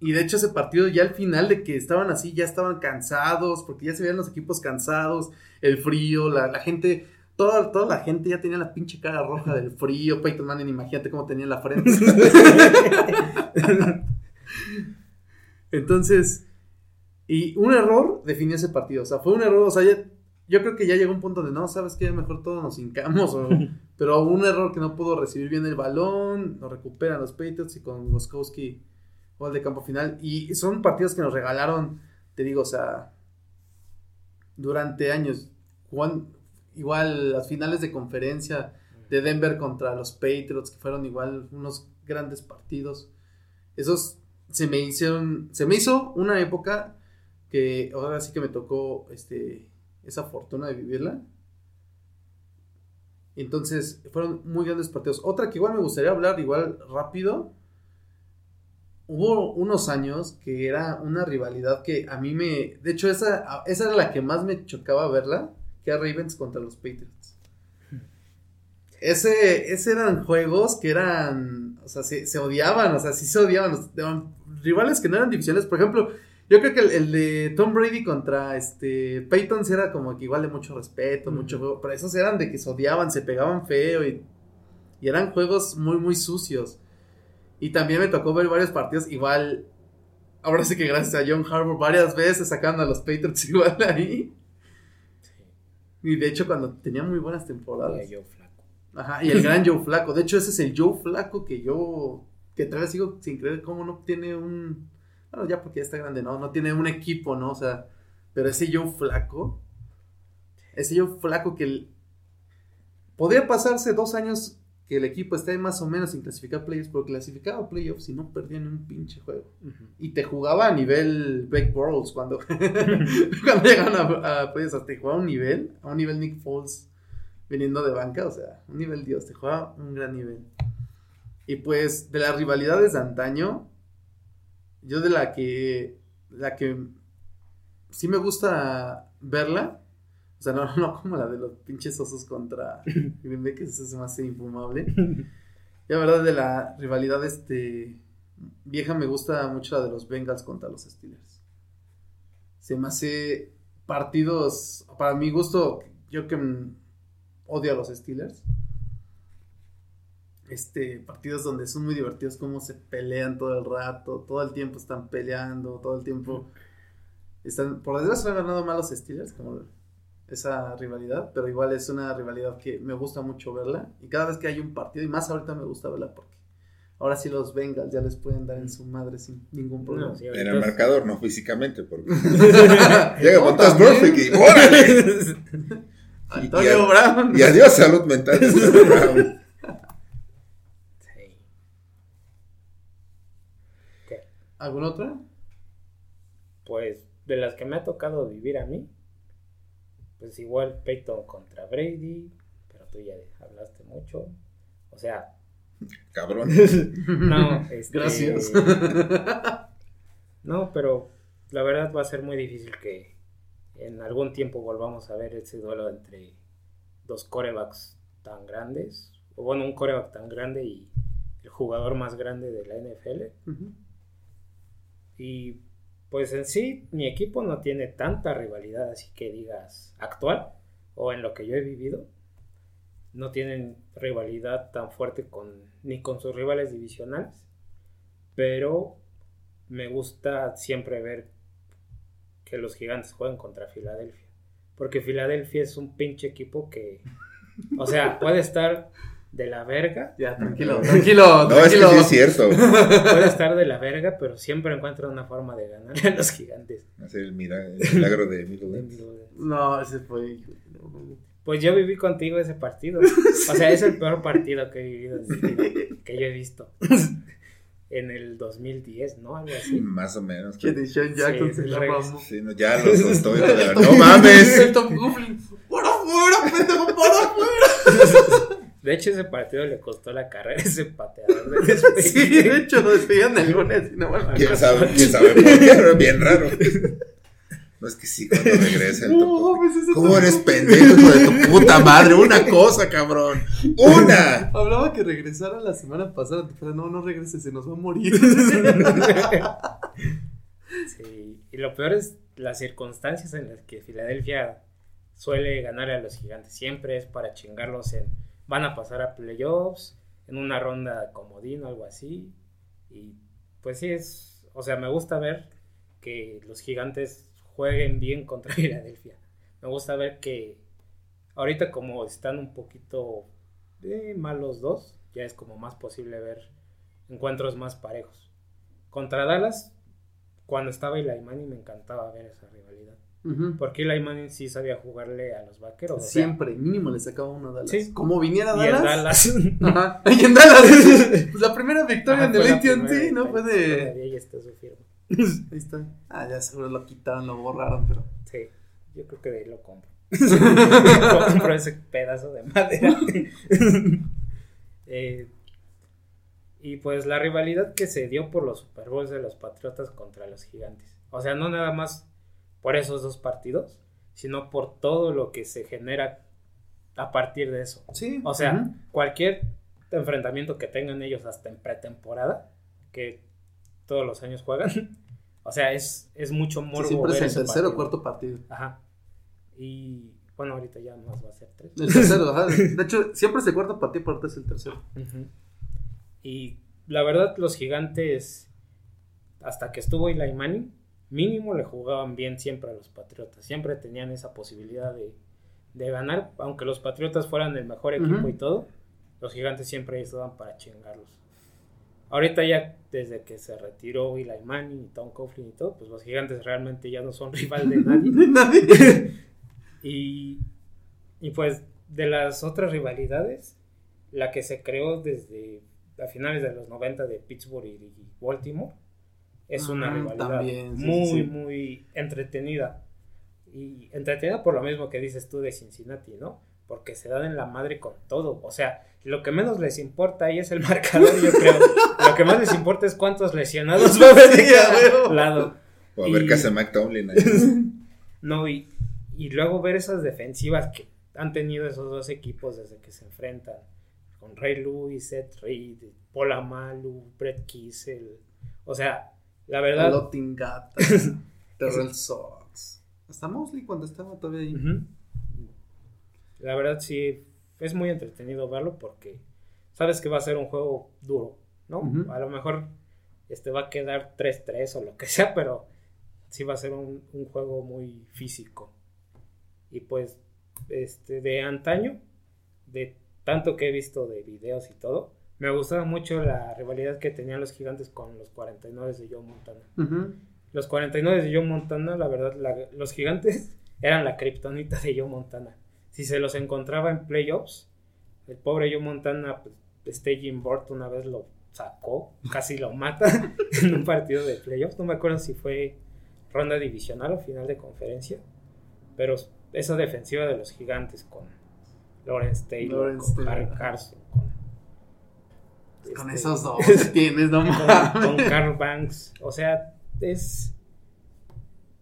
Y de hecho ese partido ya al final de que estaban así, ya estaban cansados, porque ya se veían los equipos cansados, el frío, la, la gente, toda, toda la gente ya tenía la pinche cara roja del frío. Peyton Manning, imagínate cómo tenía la frente. [laughs] Entonces, y un error definió ese partido. O sea, fue un error. O sea, ya- yo creo que ya llegó un punto de no, sabes qué, mejor todos nos hincamos. o- [laughs] pero un error que no pudo recibir bien el balón. Lo recuperan los Patriots y con Goskowski gol de campo final. Y son partidos que nos regalaron, te digo, o sea, durante años. Juan, igual las finales de conferencia de Denver contra los Patriots, que fueron igual unos grandes partidos. Esos se me hicieron, se me hizo una época que ahora sí que me tocó este esa fortuna de vivirla. Entonces, fueron muy grandes partidos. Otra que igual me gustaría hablar, igual rápido. Hubo unos años que era una rivalidad que a mí me. De hecho, esa, esa era la que más me chocaba verla. Que era Ravens contra los Patriots. Ese, ese eran juegos que eran. O sea, se, se odiaban. O sea, sí se odiaban. los- eran rivales que no eran divisiones. Por ejemplo, yo creo que el, el de Tom Brady contra este Peyton era como que igual de mucho respeto, mucho juego. Pero esos eran de que se odiaban, se pegaban feo y, y eran juegos muy, muy sucios. Y también me tocó ver varios partidos igual. Ahora sí que gracias a John Harbour varias veces sacando a los Patriots [laughs] igual ahí. Y de hecho cuando tenía muy buenas temporadas. Y yo flaco. Ajá, y el gran Joe Flaco. De hecho ese es el Joe Flaco que yo, que todavía sigo sin creer cómo no tiene un... Bueno, ya porque ya está grande, ¿no? No tiene un equipo, ¿no? O sea, pero ese Joe Flaco, ese Joe Flaco que... el- Podría pasarse dos años que el equipo esté más o menos sin clasificar playoffs, pero clasificaba playoffs y no perdía ni un pinche juego. Y te jugaba a nivel Blake Bortles cuando, [laughs] cuando a, a playoffs, te jugaba a un nivel, a un nivel Nick Foles viniendo de banca, o sea, un nivel Dios, te jugaba un gran nivel. Y pues de las rivalidades de antaño, yo de la que, la que sí me gusta verla, o sea, no, [laughs] no como la de los pinches osos contra [laughs] Green Bay, que eso se me hace infumable. [laughs] Y la verdad de la rivalidad este vieja me gusta mucho la de los Bengals contra los Steelers. Se me hace partidos, para mi gusto, yo que odio a los Steelers. Este, partidos donde son muy divertidos, como se pelean todo el rato, todo el tiempo están peleando, todo el tiempo están, por desgracia han ganado más los Steelers, como esa rivalidad, pero igual es una rivalidad que me gusta mucho verla y cada vez que hay un partido, y más ahorita me gusta verla porque ahora sí los Bengals ya les pueden dar en su madre sin ningún problema. No, sí, En el marcador, no físicamente, porque [laughs] llega [laughs] No, Montas. Burfict y ¡órale! [laughs] Antonio y, Brown. y adiós salud mental. ¿Alguna otra? Pues de las que me ha tocado vivir a mí, pues igual Peyton contra Brady, pero tú ya hablaste mucho. O sea, Cabrón. [laughs] no, [laughs] este, Gracias. No, pero la verdad va a ser muy difícil que en algún tiempo volvamos a ver ese duelo entre dos corebacks tan grandes, o bueno, un coreback tan grande y el jugador más grande de la NFL. Y pues en sí, mi equipo no tiene tanta rivalidad, así que digas actual o en lo que yo he vivido. No tienen rivalidad tan fuerte con ni con sus rivales divisionales, pero me gusta siempre ver que los gigantes juegan contra Filadelfia, porque Filadelfia es un pinche equipo que, o sea, puede estar de la verga Ya, tranquilo, tranquilo, No, es que sí es cierto. puede estar de la verga, pero siempre encuentra una forma de ganar a los gigantes. Hacer el, mira- el milagro de Middleton. No, ese fue. Pues yo viví contigo ese partido. [laughs] O sea, es el peor partido que he vivido que yo he visto. En el 2010, ¿no? Algo así. Más o menos. Que de Sean Jackson se la regreso. mamó. Sí, no, ya los la- [laughs] No mames. ¡Para afuera, pendejo! ¡Para afuera! De hecho, ese partido le costó la carrera a ese pateador de [laughs] despegue. Sí, de hecho lo despedían el lunes y no. ¿Quién sabe, quién sabe por qué? Era bien raro. [laughs] No es que sí, cuando regresa el No, topo. ese ¿Cómo eres pendejo, hijo de tu puta madre? Una cosa, cabrón. ¡Una! Hablaba que regresara la semana pasada, pero no, no regrese, se nos va a morir. [laughs] Sí, y lo peor es las circunstancias en las que Filadelfia suele ganar a los gigantes. Siempre es para chingarlos en. Van a pasar a playoffs, en una ronda comodín o algo así. Y pues sí, es. O sea, me gusta ver que los gigantes jueguen bien [laughs] contra Filadelfia. Me gusta ver que ahorita, como están un poquito eh, mal los dos, ya es como más posible ver encuentros más parejos. Contra Dallas, cuando estaba Eli Manning me encantaba ver esa rivalidad. Ujú. Porque Eli Manning sí sabía jugarle a los vaqueros. o sea, Siempre, mínimo le sacaba uno a Dallas. Sí. Como viniera y en Dallas. [laughs] Ajá. [laughs] Y en Dallas. Pues la primera victoria Ajá, en el AT&T, ¿no? Fue de... Ahí está su firma. [laughs] Ahí está. Ah, ya seguro lo quitaron, lo borraron, pero... Sí, yo creo que de ahí lo compro. compro ese pedazo de madera. Eh, y pues la rivalidad que se dio por los Super Bowls de los Patriotas contra los Gigantes. O sea, no nada más por esos dos partidos, sino por todo lo que se genera a partir de eso. Sí. O sea, cualquier enfrentamiento que tengan ellos hasta en pretemporada, que todos los años juegan, [laughs] o sea, es, es mucho Sí, morbo siempre es el tercer o cuarto partido. Ajá. Y bueno, ahorita ya más va a ser tres. El tercero, [laughs] ajá. De hecho, siempre es el cuarto partido, pero ahorita es el tercero. Y la verdad, los gigantes, hasta que estuvo Eli Manning, mínimo le jugaban bien siempre a los Patriotas. Siempre tenían esa posibilidad de, de ganar, aunque los Patriotas fueran el mejor equipo y todo, los gigantes siempre estaban para chingarlos. Ahorita ya, desde que se retiró Eli Manning y Tom Coughlin y todo, pues los gigantes realmente ya no son [laughs] rival de nadie. Nadie. [laughs] Y, y pues de las otras rivalidades, la que se creó desde a finales de los 90 de Pittsburgh y Baltimore, es una rivalidad también, sí, sí, muy, sí. muy entretenida. Y entretenida por lo mismo que dices tú de Cincinnati, ¿no? Porque se dan en la madre con todo. O sea, lo que menos les importa ahí es el [laughs] marcador, yo creo. lo que más les importa es cuántos lesionados [laughs] va a haber de Sí, a cada lado. O a ver Y- qué hace Mike Tomlin ahí. [laughs] No, y, y luego ver esas defensivas que han tenido esos dos equipos desde que se enfrentan. Con Ray Lewis, Seth Reed, Paul Amalu, Brett Kissel. O sea, la verdad. Lotingata. [laughs] Terrell Sox. Hasta Mosley cuando estaba todavía ahí. La verdad sí, es muy entretenido verlo porque sabes que va a ser un juego duro, ¿no? A lo mejor este va a quedar 3-3 o lo que sea, pero sí va a ser un, un juego muy físico. Y pues, este, de antaño, de tanto que he visto de videos y todo, me gustaba mucho la rivalidad que tenían los gigantes con los 49 de Joe Montana. Ujú. Los 49 de Joe Montana, la verdad, la- los gigantes [laughs] eran la kriptonita de Joe Montana. Si se los encontraba en playoffs, el pobre Joe Montana, pues, este Jim Burt una vez lo sacó, casi lo mata [laughs] en un partido de playoffs. No me acuerdo si fue ronda divisional o final de conferencia, pero esa defensiva de los gigantes con Lawrence Taylor, Lawrence con Taylor, Harry. Carson, con, Con este, esos dos [laughs] tienes, no con, con Carl Banks. O sea, es.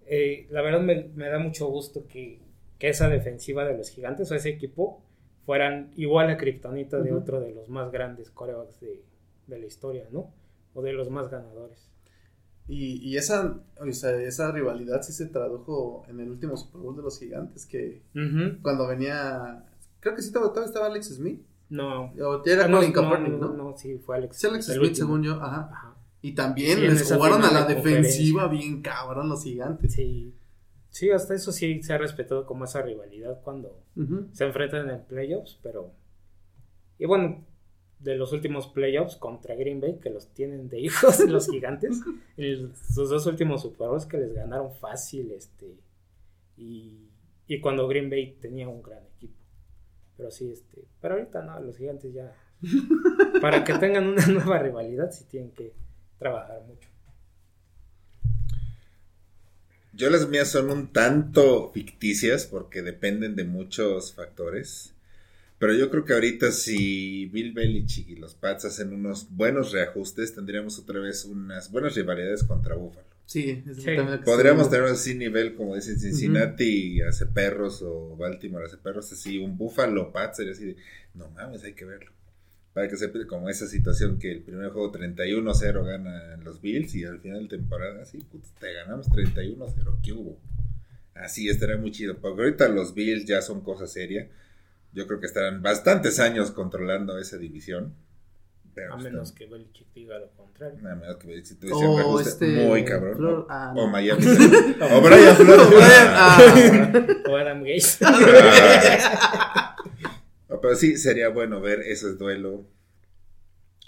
eh, la verdad me, me da mucho gusto que, que esa defensiva de los gigantes o ese equipo fueran igual a Kryptonita de otro de los más grandes corebacks de, de la historia, ¿no? O de los más ganadores. Y, y esa, o sea, esa rivalidad sí se tradujo en el último Super Bowl de los gigantes, que cuando venía, creo que sí todavía estaba Alex Smith, No. o era Ah, no, Colin no, Kaepernick, no, ¿no? no, sí, fue Alex. Sí, Alex el Smith, último. según yo, ajá. Ajá. Y también Sí, les jugaron a la de defensiva bien cabrón los gigantes. Sí. Sí, hasta eso sí se ha respetado como esa rivalidad cuando se enfrentan en playoffs, pero... Y bueno, de los últimos playoffs contra Green Bay, que los tienen de hijos los gigantes, [laughs] el- sus dos últimos Super Bowls que les ganaron fácil, este... Y, y cuando Green Bay tenía un gran equipo. Pero sí, este... Pero ahorita no, los gigantes ya... [laughs] Para que tengan una nueva rivalidad sí tienen que trabajar mucho. Yo las mías son un tanto ficticias porque dependen de muchos factores. Pero yo creo que ahorita si Bill Belichick y los Pats hacen unos buenos reajustes, tendríamos otra vez unas buenas rivalidades contra Buffalo. Sí, eso Sí. Podríamos tener así nivel, como dicen Cincinnati, hace perros o Baltimore hace perros, así un Buffalo Pats sería así de, no mames, hay que verlo. Para que se como esa situación que el primer juego 31-0 ganan los Bills y al final de temporada, así, te ganamos 31-0, ¿qué hubo? Así estaría muy chido, porque ahorita los Bills ya son cosa seria. Yo creo que estarán bastantes años controlando esa división. Pero A menos tam- que Belichick diga lo contrario. Nada menos que si O tuviese un reajuste este, muy cabrón. Flor- ah, o. Miami. [laughs] o Brian Flores. O ah. O Adam Gates. [laughs] Pero sí, sería bueno ver ese duelo.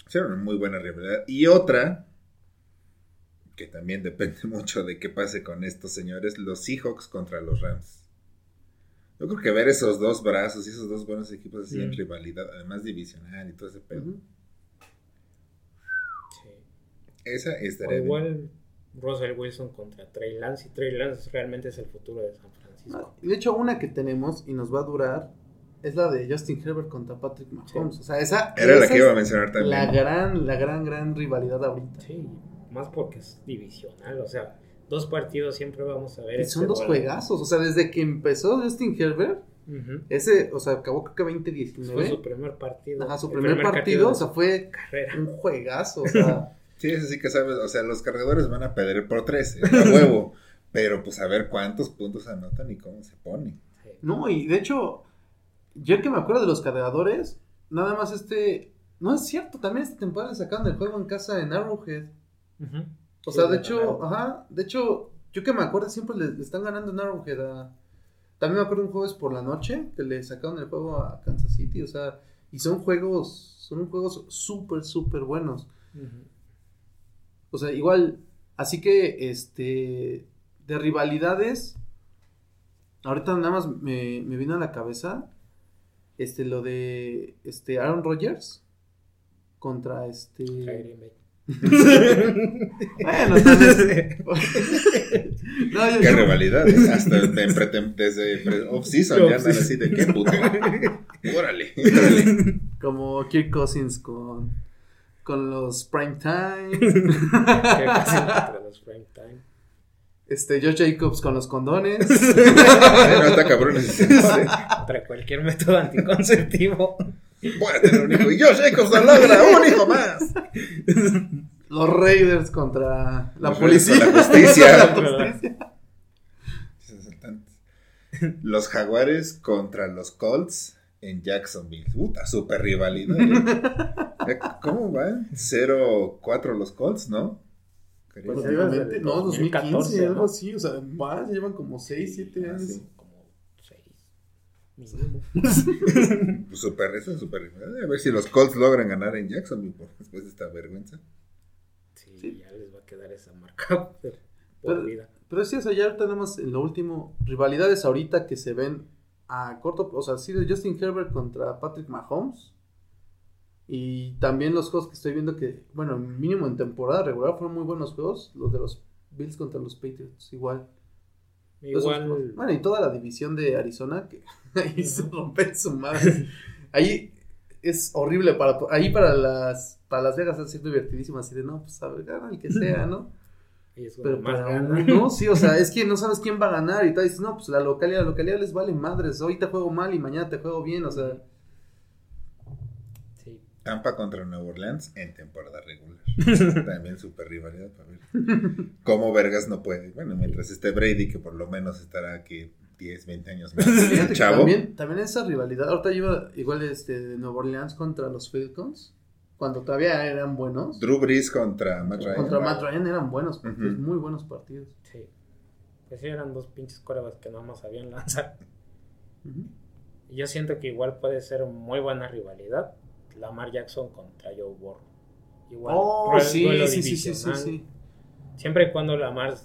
Sería una muy buena rivalidad. Y otra, que también depende [laughs] mucho de qué pase con estos señores, los Seahawks contra los Rams. Yo creo que ver esos dos brazos y esos dos buenos equipos así en rivalidad, además divisional y todo ese pedo. Esa O estaría bien. igual Russell Wilson contra Trey Lance. Y Trey Lance realmente es el futuro de San Francisco. De hecho, una que tenemos y nos va a durar es la de Justin Herbert contra Patrick Mahomes. O sea, esa, Era la que iba a es mencionar también. la gran, la gran, gran rivalidad ahorita. Sí, más porque es divisional. O sea, dos partidos siempre vamos a ver. Y este son dos duelo. juegazos. O sea, desde que empezó Justin Herbert, ese, o sea, acabó creo que Fue 2019. su primer partido. Ajá, su primer, partido, o sea, fue carrera. un juegazo. O sea, [laughs] Sí, eso sí que sabes, o sea, los cargadores van a perder por 13, a huevo. [laughs] Pero pues a ver cuántos puntos anotan y cómo se ponen. Sí. no, y de hecho, yo que me acuerdo de los cargadores, nada más este No es cierto, también esta temporada le sacaron el juego en casa en Arrowhead. Ujú. O Sí, sea, de hecho, ajá, de hecho, yo que me acuerdo siempre le, le están ganando en Arrowhead a... También me acuerdo un jueves por la noche que le sacaron el juego a Kansas City, o sea, y son juegos, son juegos súper, súper buenos. Ujú. O sea, igual, así que, este, de rivalidades, ahorita nada más me, me vino a la cabeza, este, lo de, este, Aaron Rodgers contra, este... Bueno, entonces... no, yo- Qué yo- rivalidad, ¿eh? Hasta desde pre- off-season ya andan así de qué puto. Órale, [laughs] órale. Como Kirk Cousins con, con los Prime Time. [laughs] Contra [laughs] los prime time. este, Josh Jacobs con los condones. [laughs] No, está cabrón. Contra cualquier método anticonceptivo. Voy a tener un hijo. Y yo, Jacobs lo logra, un hijo más. los Raiders contra la Los policía. Raiders con la justicia. La justicia. Los Jaguares contra los Colts en Jacksonville. Puta, super rivalidad. ¿eh? [laughs] ¿Cómo van? 0-4 los Colts, ¿no? Pues no, 2014, 2015, algo ¿no? así, o sea, más, llevan como 6, 7 Ah, años. sí. Como seis. Mínimo. [laughs] Pues super, esa es super rivalidad. A ver si los Colts logran ganar en Jacksonville por- después de esta vergüenza. Sí, Sí. ya les va a quedar esa marca por, [laughs] por Pero- vida. Pero sí, o sea, ya ahorita nada más en lo último, rivalidades ahorita que se ven a corto, o sea, sí de Justin Herbert contra Patrick Mahomes. Y también los juegos que estoy viendo que, bueno, mínimo en temporada regular fueron muy buenos juegos, los de los Bills contra los Patriots, igual. Igual, Bueno, y toda la división de Arizona que [laughs] ahí se rompe su madre. Ahí es horrible para ahí para las para Las Vegas ha sido divertidísimo así de no, pues a ver, gana el que sea, ¿no? Pero más para ganan. uno, [laughs] sí, o sea, es que no sabes quién va a ganar y tal, dices, no, pues la localidad, la localidad les vale madres, hoy te juego mal y mañana te juego bien, o sea, Sí. Tampa contra Nueva Orleans en temporada regular. [laughs] También super rivalidad para ver cómo Vergas no puede. Bueno, mientras esté Brady, que por lo menos estará aquí 10, 20 años más. Chavo. también, también esa rivalidad, ahorita lleva igual este de Nueva Orleans contra los Falcons, cuando todavía eran buenos, Drew Brees contra Matt Ryan. contra Matt Ryan eran buenos partidos, Ujú. muy buenos partidos. Sí. Pues sí, eran dos pinches corebas que no más sabían lanzar. Y yo siento que igual puede ser muy buena rivalidad. Lamar Jackson contra Joe Burrow. Igual. Oh, sí, sí, sí, sí, sí, sí. Siempre y cuando Lamar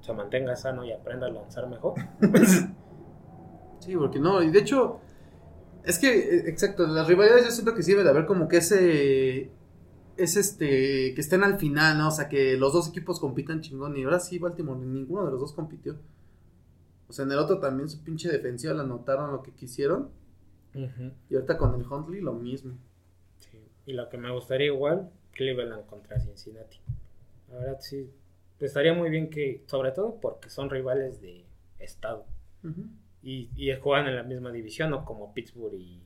se mantenga sano y aprenda a lanzar mejor. [laughs] Sí, porque no, y de hecho, es que, eh, exacto, las rivalidades yo siento que debe de haber como que ese, es este, que estén al final, ¿no? O sea, que los dos equipos compitan chingón, y ahora sí Baltimore, ninguno de los dos compitió. O sea, en el otro también su pinche defensiva la anotaron lo que quisieron, y ahorita con el Huntley lo mismo. Sí. Y lo que me gustaría igual, Cleveland contra Cincinnati. La verdad sí, estaría muy bien que, sobre todo porque son rivales de estado. Y, y juegan en la misma división, ¿no? Como Pittsburgh y,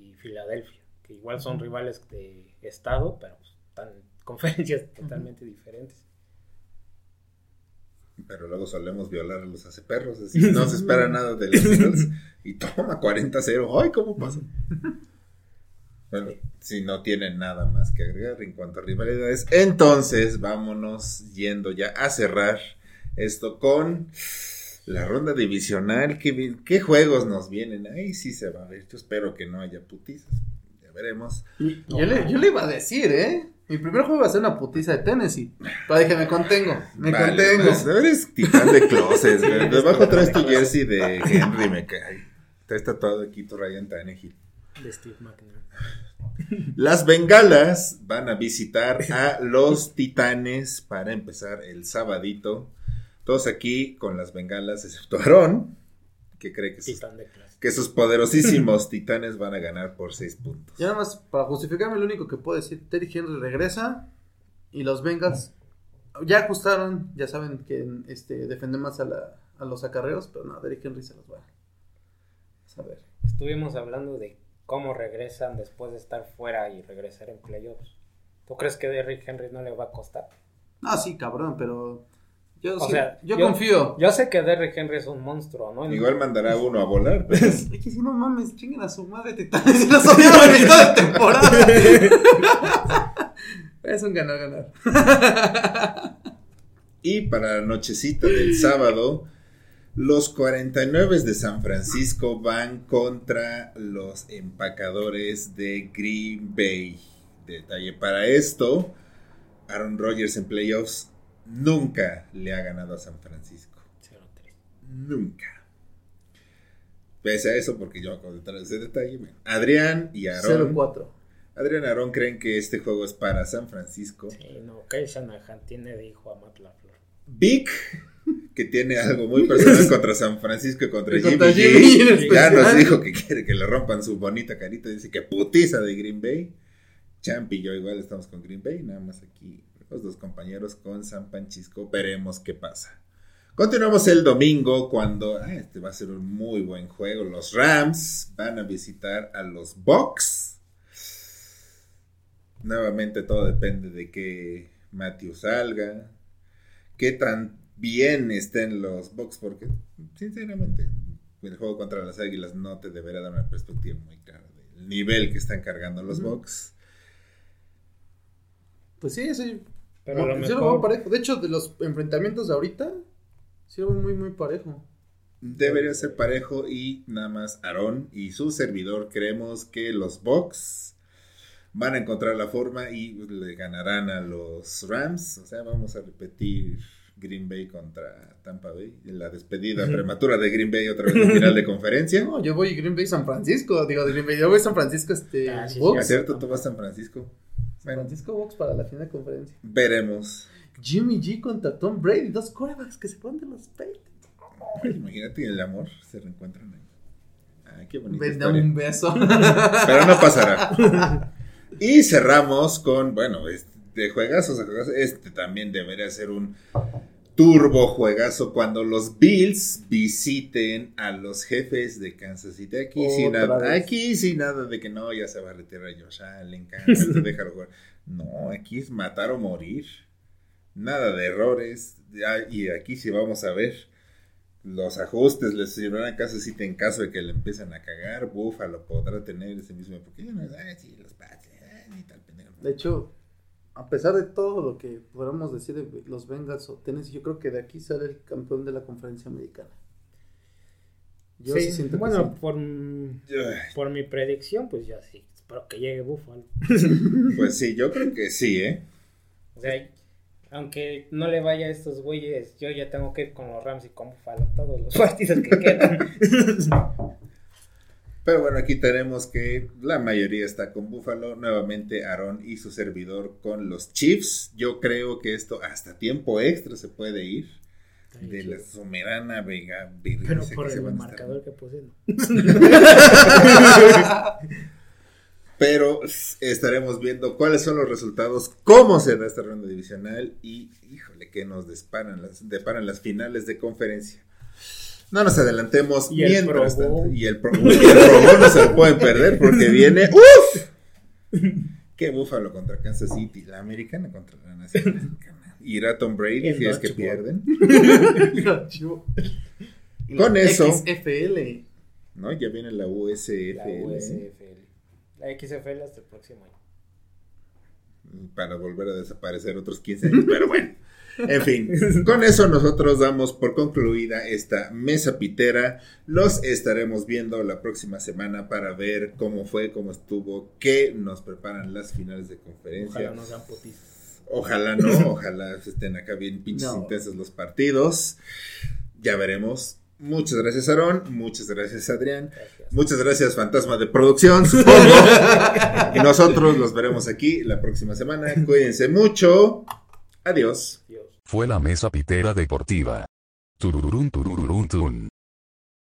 y Filadelfia, que igual son rivales de estado, pero pues, están en [laughs] conferencias totalmente diferentes. Pero luego solemos violar a los aceperros. Así [laughs] no se espera nada de los Eagles. [laughs] Y toma 40-0. ¡Ay, cómo pasa! Bueno, si no tienen nada más que agregar en cuanto a rivalidades, entonces vámonos yendo ya a cerrar esto con la ronda divisional. ¿Qué, qué juegos nos vienen? Ahí sí se va a ver. Yo espero que no haya putizas. Ya veremos. Y yo, le, yo le iba a decir, ¿eh? Mi primer juego va a ser una putiza de Tennessee. Pero dije, me contengo, me Vale, contengo. pues, eres titán de closet. [laughs] güey. Debajo traes tu jersey de Henry, me cae. Traes tatuado aquí tu Ryan Tannehill. De Steve McNair. Las bengalas van a visitar a los titanes para empezar el sabadito. Todos aquí con las bengalas, excepto Aarón, que cree que sus, Titán de clase. que sus poderosísimos [laughs] titanes van a ganar por 6 puntos. Y nada más, para justificarme, lo único que puedo decir, Terry Henry regresa y los Bengals ya ajustaron, ya saben que este, defienden más a, la, a los acarreos, pero no, Terry Henry se los va a saber. Estuvimos hablando de cómo regresan después de estar fuera y regresar en playoffs. ¿Tú crees que Derrick Henry no le va a costar? No, sí, cabrón, pero Yo, O sí- sea, yo, yo- confío. Yo sé que Derrick Henry es un monstruo, ¿no? Igual mandará uno a volar, pero Es que si no mames, chinguen a su madre titanes y los odiaron en mitad de temporada. [laughs] es un ganar-ganar. [laughs] Y para la nochecita del sábado, los 49 de San Francisco van contra los empacadores de Green Bay. Detalle para esto, Aaron Rodgers en playoffs nunca le ha ganado a San Francisco. 0-3. Nunca. Pese a eso, porque yo acabo de traer ese detalle, Adrián y Aaron. 0-4. Adrián y Aaron creen que este juego es para San Francisco. Sí, no, Kyle Shanahan tiene de hijo a Matt LaFleur. Vic, que tiene algo muy personal [laughs] contra San Francisco y contra Y Jimmy, contra G, Jimmy en ya nos dijo que quiere que le rompan su bonita carita. Dice que putiza de Green Bay. Champ y yo igual estamos con Green Bay. Nada más aquí los dos compañeros con San Francisco. Veremos qué pasa. Continuamos el domingo cuando ah, este va a ser un muy buen juego. Los Rams van a visitar a los Bucks. Nuevamente todo depende de que Matthew salga, qué tan bien estén los Bucks, porque sinceramente el juego contra las Águilas no te deberá dar una perspectiva muy clara del nivel que están cargando los. Bucks. Pues sí, sí. Pero a lo sí lo veo mejor. parejo. De hecho, de los enfrentamientos de ahorita, sí lo veo muy, muy parejo. Debería ser parejo y nada más Aaron y su servidor creemos que los Bucks van a encontrar la forma y le ganarán a los Rams. O sea, vamos a repetir Green Bay contra Tampa Bay. La despedida prematura de Green Bay otra vez en final de conferencia. No, yo voy Green Bay San Francisco. Digo, de Green Bay. Yo voy San Francisco, este. Ah, sí, Bucks. ¿Es cierto? ¿Tú vas a San Francisco? Francisco Bucks para la final de conferencia. veremos. Jimmy G contra Tom Brady. Dos quarterbacks que se ponen de los. Ay, Imagínate el amor, se reencuentran ahí. Ay, qué bonita Ven, historia. dame un beso. Pero no pasará. Y cerramos con, bueno, este, de juegazos a juegazos. Este también debería ser un turbo juegazo cuando los Bills visiten a los jefes de Kansas City. Aquí sin nada, aquí sin nada de que no, ya se va a retirar Josh Allen, [laughs] cállate, déjalo jugar. No, aquí es matar o morir. Nada de errores. Y aquí sí vamos a ver los ajustes les sirven a Kansas City en caso de que le empiecen a cagar. Buffalo podrá tener ese mismo. Porque no ay, sí, los ay, ni tal pendejo. De hecho, a pesar de todo lo que podamos decir de los Bengals o Tennessee, yo creo que de aquí sale el campeón de la conferencia americana. Yo sí, Sí, siento que bueno, sí. por, por mi predicción, pues ya sí. Espero que llegue Buffalo. [laughs] Pues sí, yo creo que sí, ¿eh? O sea, aunque no le vaya a estos güeyes, yo ya tengo que ir con los Rams y con Buffalo todos los partidos que quedan. [laughs] Pero bueno, aquí tenemos que la mayoría está con Buffalo. Nuevamente Aaron y su servidor con los Chiefs. Yo creo que esto hasta tiempo extra se puede ir. De la soberana vega Pero por el estar- marcador que puse, no. [laughs] Pero estaremos viendo cuáles son los resultados, cómo se da esta ronda divisional y, híjole, que nos las, deparan las finales de conferencia. No nos adelantemos Y el mientras Bowl. tanto. Y el Pro, el Bowl no se lo pueden perder porque viene. [laughs] ¡Uf! [laughs] ¡Qué búfalo contra Kansas City! La americana contra la nacional. [laughs] Irá Tom Brady El si es que pierden. Con eso- XFL. ¿No? Ya viene la USFL. La USFL. La XFL hasta el próximo año. para volver a desaparecer otros 15 años, pero bueno. En fin, con eso nosotros damos por concluida esta mesa pitera. Los estaremos viendo la próxima semana para ver cómo fue, cómo estuvo, qué nos preparan las finales de conferencia. Ojalá no sean putizas. Ojalá no, [laughs] ojalá estén acá bien pinches No. intensos los partidos. Ya veremos. Muchas gracias, Aarón. Muchas gracias, Adrián. Gracias. Muchas gracias, Fantasma de Producción, supongo. [laughs] y nosotros los veremos aquí la próxima semana. Cuídense mucho. Adiós. Fue la mesa pitera deportiva. Turururun turururun tun.